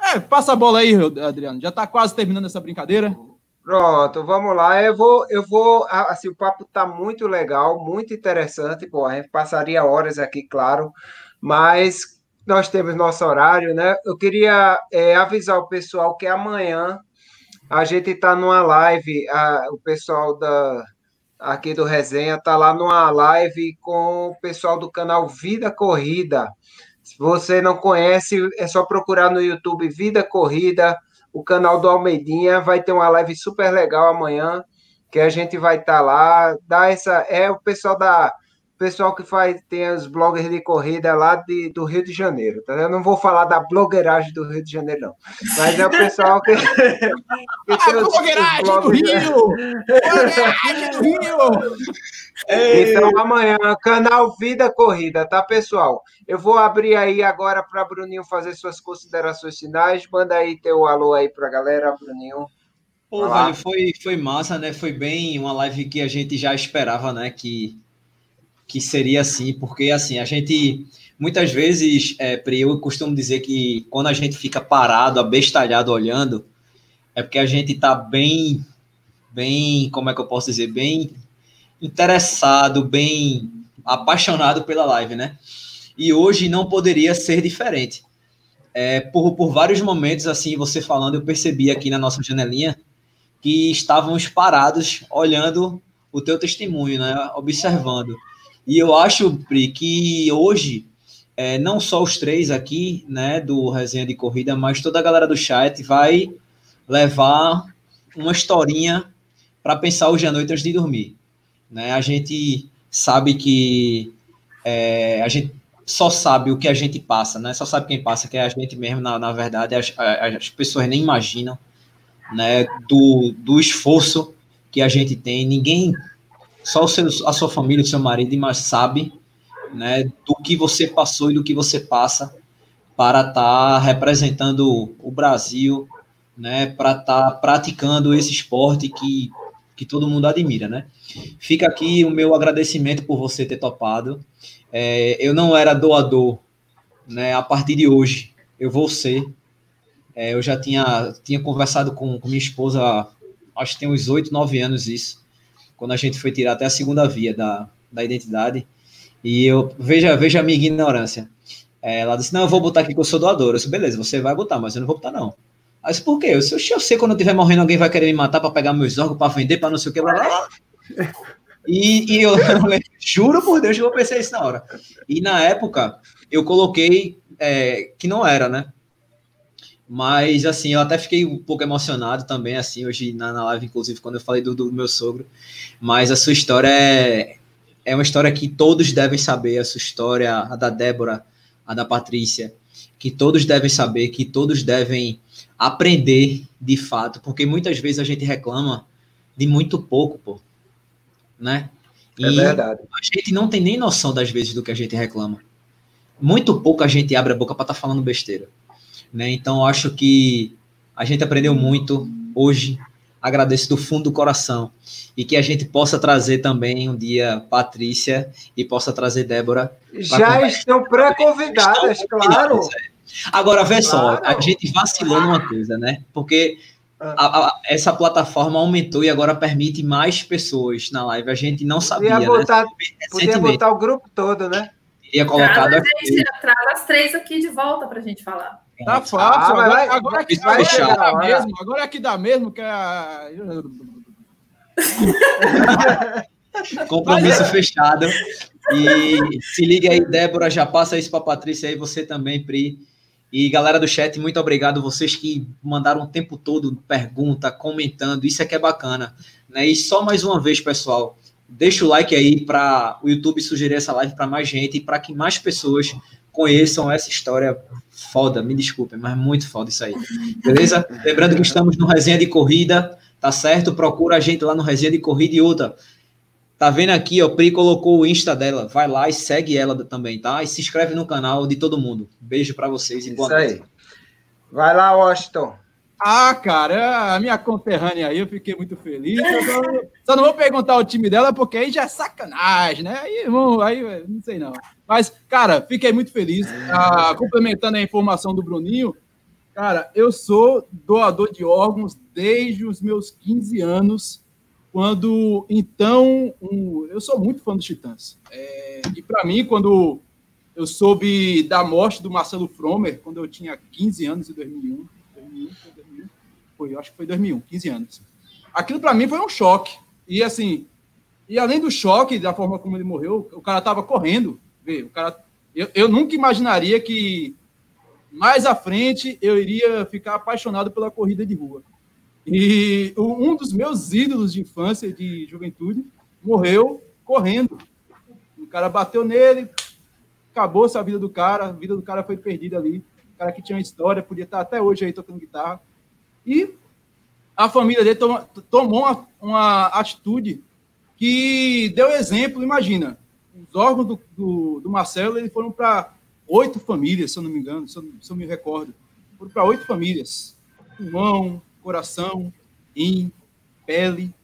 É, passa a bola aí, Adriano. Já está quase terminando essa brincadeira. Pronto, vamos lá. Eu vou, eu vou. Assim, o papo está muito legal, muito interessante. Pô, a gente passaria horas aqui, claro, mas nós temos nosso horário, né? Eu queria é, avisar o pessoal que amanhã a gente está numa live, a, o pessoal da aqui do Resenha está lá numa live com o pessoal do canal Vida Corrida. Se você não conhece, é só procurar no YouTube Vida Corrida, o canal do Almeidinha. Vai ter uma live super legal amanhã, que a gente vai estar tá lá. Dá essa, é o pessoal da pessoal que faz tem os bloggers de corrida lá de, do Rio de Janeiro, tá? Eu não vou falar da blogueiragem do Rio de Janeiro, não. Mas é o pessoal que. que tem os, blogueiragem os do Rio! blogueiragem do Rio! Então, amanhã, canal Vida Corrida, tá, pessoal? Eu vou abrir aí agora para Bruninho fazer suas considerações finais. Manda aí teu alô aí para a galera, Bruninho. Pô, velho, foi, foi massa, né? Foi bem uma live que a gente já esperava, né? Que que seria assim, porque assim, a gente muitas vezes, é, eu costumo dizer que quando a gente fica parado, abestalhado olhando, é porque a gente está bem, bem, como é que eu posso dizer, bem interessado, bem apaixonado pela live, né? E hoje não poderia ser diferente. É, por, por vários momentos, assim, você falando, eu percebi aqui na nossa janelinha que estávamos parados olhando o teu testemunho, né? Observando. E eu acho, Pri, que hoje, é, não só os três aqui, né, do Resenha de Corrida, mas toda a galera do chat vai levar uma historinha para pensar hoje à noite antes de dormir. Né? A gente sabe que é, a gente só sabe o que a gente passa, né? Só sabe quem passa, que é a gente mesmo, na, na verdade, as, as pessoas nem imaginam, né, do, do esforço que a gente tem. Ninguém só a sua família, o seu marido, mas sabe né, do que você passou e do que você passa para estar tá representando o Brasil, né, para estar tá praticando esse esporte que, que todo mundo admira, né? Fica aqui o meu agradecimento por você ter topado. É, eu não era doador, né? A partir de hoje eu vou ser. É, eu já tinha, tinha conversado com, com minha esposa, acho que tem uns oito, nove anos isso quando a gente foi tirar até a segunda via da, da identidade. E eu, veja, veja a minha ignorância. É, ela disse, não, eu vou botar aqui que eu sou doador. Eu disse, beleza, você vai botar, mas eu não vou botar, não. Aí disse, por quê? Eu disse, eu sei quando eu estiver morrendo, alguém vai querer me matar para pegar meus órgãos, para vender, para não sei o que, blá, blá. E, e eu, eu, juro por Deus que eu pensei isso na hora. E na época, eu coloquei é, que não era, né? Mas, assim, eu até fiquei um pouco emocionado também, assim, hoje na, na live, inclusive, quando eu falei do, do meu sogro. Mas a sua história é, é uma história que todos devem saber, a sua história, a da Débora, a da Patrícia, que todos devem saber, que todos devem aprender de fato, porque muitas vezes a gente reclama de muito pouco, pô, né? É e é verdade. A gente não tem nem noção das vezes do que a gente reclama. Muito pouco a gente abre a boca para estar tá falando besteira. Né? Então, acho que a gente aprendeu muito hoje. Agradeço do fundo do coração. E que a gente possa trazer também um dia Patrícia e possa trazer Débora. Já estão pré-convidadas, claro. Agora, vê claro. só, a gente vacilou numa coisa, né? Porque ah. a, a, essa plataforma aumentou e agora permite mais pessoas na live. A gente não sabia. Podia botar, né? podia botar o grupo todo, né? Teria colocado traz, gente, traz as três aqui de volta para a gente falar. Tá fácil. Ah, agora, vai, agora, aqui, vai agora, aqui dá mesmo, agora aqui dá mesmo que é a... Compromisso fechado. E se liga aí, Débora, já passa isso para Patrícia aí, você também, Pri. E galera do chat, muito obrigado vocês que mandaram o tempo todo pergunta, comentando, isso é que é bacana. Né? E só mais uma vez, pessoal, deixa o like aí para o YouTube sugerir essa live para mais gente e para que mais pessoas conheçam essa história foda, me desculpem, mas muito foda isso aí. Beleza? Lembrando que estamos no Resenha de Corrida, tá certo? Procura a gente lá no Resenha de Corrida e outra. Tá vendo aqui, ó, Pri colocou o Insta dela. Vai lá e segue ela também, tá? E se inscreve no canal de todo mundo. Beijo para vocês e boa Isso aí. Vai lá, Washington. Ah, cara, a minha conterrânea aí, eu fiquei muito feliz. Só, só, não vou perguntar o time dela, porque aí já é sacanagem, né? Aí, aí não sei não. Mas, cara, fiquei muito feliz. Ah, complementando a informação do Bruninho, cara, eu sou doador de órgãos desde os meus 15 anos, quando, então, um, eu sou muito fã dos Titãs. É, e para mim, quando eu soube da morte do Marcelo Fromer, quando eu tinha 15 anos, em 2001, 2001 foi, acho que foi 2001, 15 anos. Aquilo para mim foi um choque. E assim, e além do choque da forma como ele morreu, o cara tava correndo, vê, o cara eu, eu nunca imaginaria que mais à frente eu iria ficar apaixonado pela corrida de rua. E um dos meus ídolos de infância, de juventude, morreu correndo. O cara bateu nele, acabou-se a vida do cara, a vida do cara foi perdida ali. O cara que tinha uma história, podia estar até hoje aí tocando guitarra. E a família dele tomou, tomou uma, uma, atitude que deu exemplo, imagina. Os órgãos do, do, do Marcelo eles foram para oito famílias, se eu não me engano, se eu, se eu me recordo. Foram para oito famílias. Pulmão, coração, rim, pele.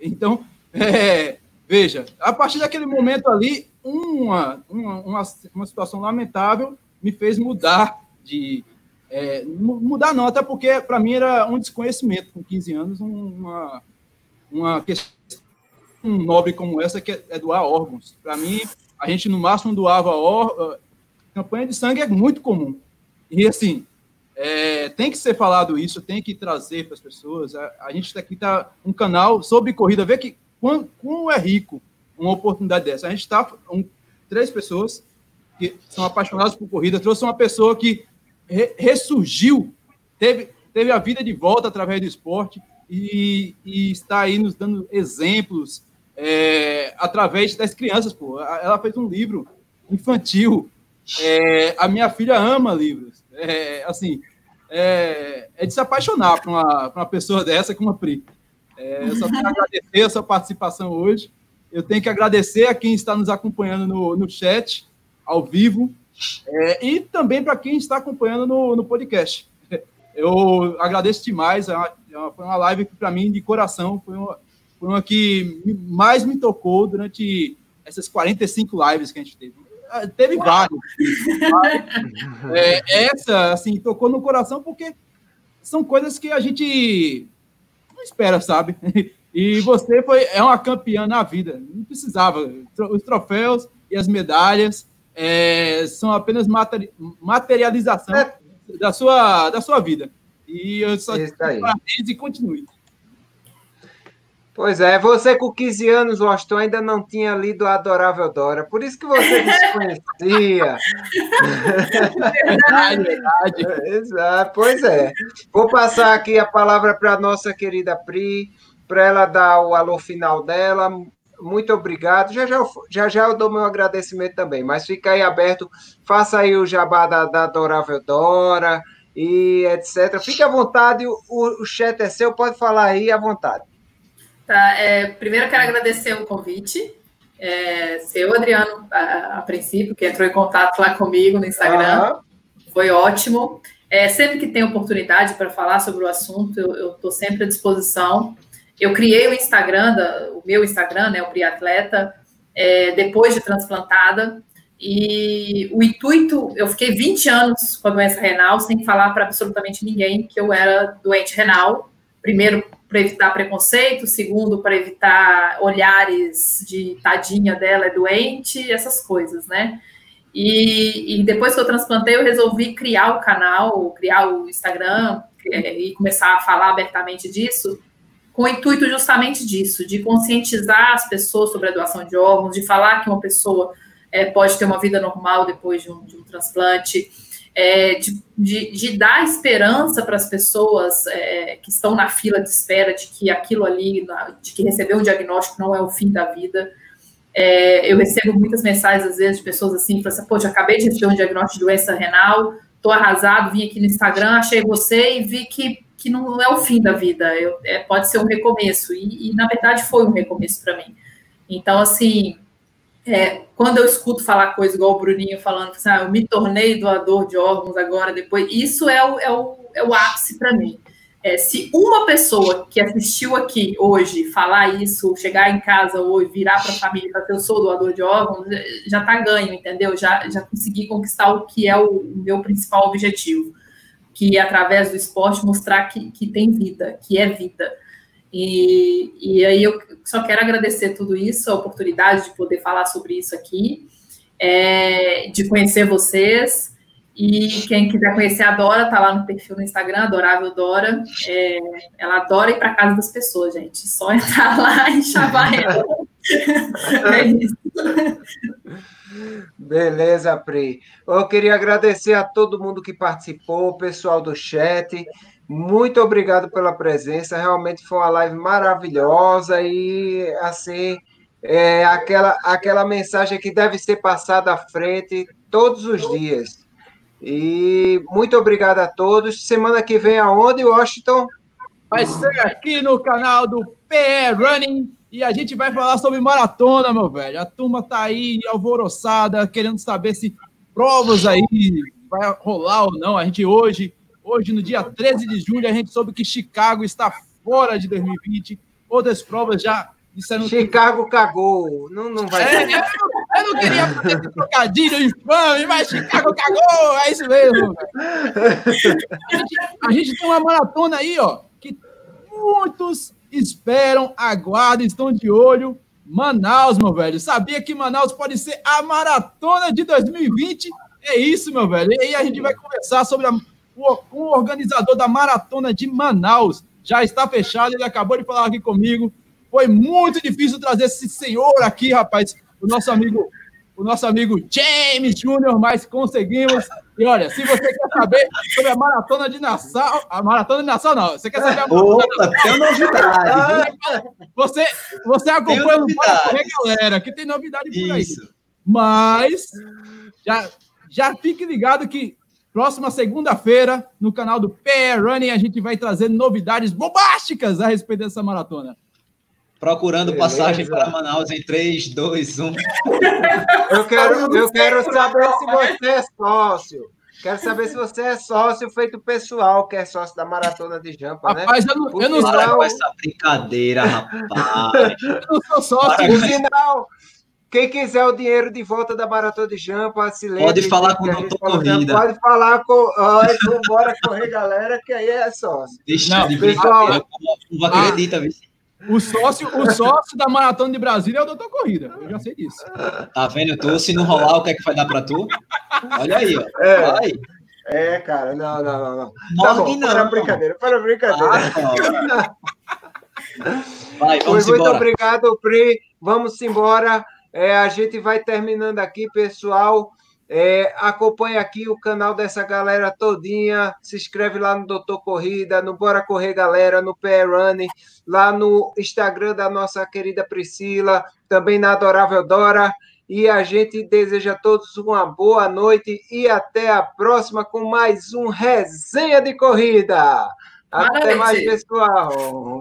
Então, é, veja, a partir daquele momento ali, uma, uma, uma, uma situação lamentável me fez mudar de, é, mudar não, até porque para mim era um desconhecimento com 15 anos, uma, uma questão nobre como essa que é, é doar órgãos. Para mim, a gente no máximo doava órgãos. Campanha de sangue é muito comum. E assim, é, tem que ser falado isso, tem que trazer para as pessoas. A, a gente aqui está um canal sobre corrida, vê que como é rico uma oportunidade dessa. A gente está um, três pessoas que são apaixonadas por corrida, trouxe uma pessoa que ressurgiu, teve, teve a vida de volta através do esporte e, e está aí nos dando exemplos é, através das crianças. Pô. Ela fez um livro infantil. É, a minha filha ama livros. É, assim, é, é, de se apaixonar por uma, uma pessoa dessa como a Pri. É, eu só tenho que agradecer a sua participação hoje. Eu tenho que agradecer a quem está nos acompanhando no, no chat, ao vivo. É, e também para quem está acompanhando no, no podcast. Eu agradeço demais, é uma, é foi uma live que, para mim, de coração, foi uma, foi uma que mais me tocou durante essas 45 lives que a gente teve. Ah, teve várias. é, essa, assim, tocou no coração porque são coisas que a gente não espera, sabe? E você foi é uma campeã na vida. Não precisava. Os troféus e as medalhas é, são apenas materialização é. da, sua, da sua vida. E eu só parabéns e continue. Pois é, você com 15 anos, Washington, ainda não tinha lido a Adorável Dora, por isso que você desconhecia. verdade, verdade. Exato, pois é. Vou passar aqui a palavra para a nossa querida Pri, para ela dar o alô final dela muito obrigado. Já já, já já eu dou meu agradecimento também, mas fica aí aberto, faça aí o jabá da, da Adorável Dora e etc. Fique à vontade, o, o chat é seu, pode falar aí à vontade. Tá, é, primeiro quero agradecer o convite. É, seu Adriano, a, a, princípio, que entrou em contato lá comigo no Instagram. Uhum. Foi ótimo. É, sempre que tem oportunidade para falar sobre o assunto, eu estou sempre à disposição. Eu criei o Instagram, o meu Instagram, né, o Priatleta, é, depois de transplantada. E o intuito, eu fiquei 20 anos com a doença renal sem falar para absolutamente ninguém que eu era doente renal. Primeiro, para evitar preconceito, segundo, para evitar olhares de tadinha dela é doente, essas coisas, né? E, e, depois que eu transplantei, eu resolvi criar o canal, criar o Instagram é, e começar a falar abertamente disso, com o intuito justamente disso, de conscientizar as pessoas sobre a doação de órgãos, de falar que uma pessoa é, pode ter uma vida normal depois de um, de um transplante, é, de, de, de, dar esperança para as pessoas é, que estão na fila de espera de que aquilo ali, de que receber um diagnóstico não é o fim da vida. É, eu recebo muitas mensagens, às vezes, de pessoas assim, assim, poxa, acabei de receber um diagnóstico de doença renal, estou arrasado, vim aqui no Instagram, achei você e vi que que não é o fim da vida, eu, é, pode ser um recomeço, e, e, na verdade foi um recomeço para mim. Então, assim, é, quando eu escuto falar coisa igual o Bruninho falando, assim, ah, eu me tornei doador de órgãos agora, depois, isso é o, é o, é o ápice para mim. É, se uma pessoa que assistiu aqui hoje falar isso, chegar em casa ou virar para a família e falar eu sou doador de órgãos, já está ganho, entendeu? Já, já consegui conquistar o que é o, o meu principal objetivo, que é através do esporte mostrar que, que tem vida, que é vida. E, e aí eu só quero agradecer tudo isso, a oportunidade de poder falar sobre isso aqui, é, de conhecer vocês. E quem quiser conhecer a Dora, tá lá no perfil no Instagram, Adorável Dora. É, ela adora ir para casa das pessoas, gente. Só entrar lá e chamar ela. É isso. Beleza, Pri. Eu queria agradecer a todo mundo que participou, o pessoal do chat. Muito obrigado pela presença. Realmente foi uma live maravilhosa e assim é aquela aquela mensagem que deve ser passada à frente todos os dias. E muito obrigado a todos. Semana que vem aonde, Washington? Vai ser aqui no canal do PE Running e a gente vai falar sobre maratona, meu velho. A turma tá aí alvoroçada, querendo saber se provas aí vai rolar ou não. A gente hoje, hoje no dia 13 de julho, a gente soube que Chicago está fora de 2020. Outras provas já disseram Chicago que... cagou. Não, não vai é, ser. Eu não queria fazer esse trocadilho infame, mas Chicago cagou! É isso mesmo. A gente, a gente tem uma maratona aí, ó, que muitos esperam, aguardam, estão de olho. Manaus, meu velho. Sabia que Manaus pode ser a maratona de 2020? É isso, meu velho. E aí a gente vai conversar sobre a, o, o organizador da maratona de Manaus. Já está fechado, ele acabou de falar aqui comigo. Foi muito difícil trazer esse senhor aqui, rapaz o nosso amigo, o nosso amigo James Júnior, mas conseguimos. E olha, se você quer saber sobre a maratona de Nassau, a maratona de Nassau não, você quer saber a maratona Opa, de tem novidade. Você, você acompanha no Bora Correr, galera, que tem novidade por aí. Isso. Mas já, já fique ligado que próxima segunda-feira, no canal do PR Running, a gente vai trazer novidades bombásticas a respeito dessa maratona procurando Beleza. passagem para Manaus em 3, 2, 1. Eu quero, eu quero saber se você é sócio. Quero saber se você é sócio feito pessoal, que é sócio da Maratona de Jampa, né? Rapaz, eu não, eu não sinal... com essa brincadeira, rapaz. eu não sou sócio. Por sinal, quem quiser o dinheiro de volta da Maratona de Jampa, se lembre. Pode falar com o doutor Corrida. Pode falar com. Olha, bora correr, galera, que aí é sócio. Deixa não, de pessoal, brincadeira. Não acredita, ah, o sócio, o sócio da Maratona de Brasília é o Doutor Corrida. Eu já sei disso. Tá vendo tu? Se não rolar, o que é que vai dar para tu? Olha aí, ó. É. Vai. É, cara, não, não, não. não. Tá bom, não. Para brincadeira, para brincadeira. Ah, vai, vamos Muito embora. obrigado, Pri. Vamos embora. É, a gente vai terminando aqui, pessoal. É, acompanha aqui o canal dessa galera todinha. Se inscreve lá no Doutor Corrida, no Bora Correr Galera, no PR Running, lá no Instagram da nossa querida Priscila, também na Adorável Dora. E a gente deseja a todos uma boa noite e até a próxima com mais um Resenha de Corrida. Até mais, pessoal.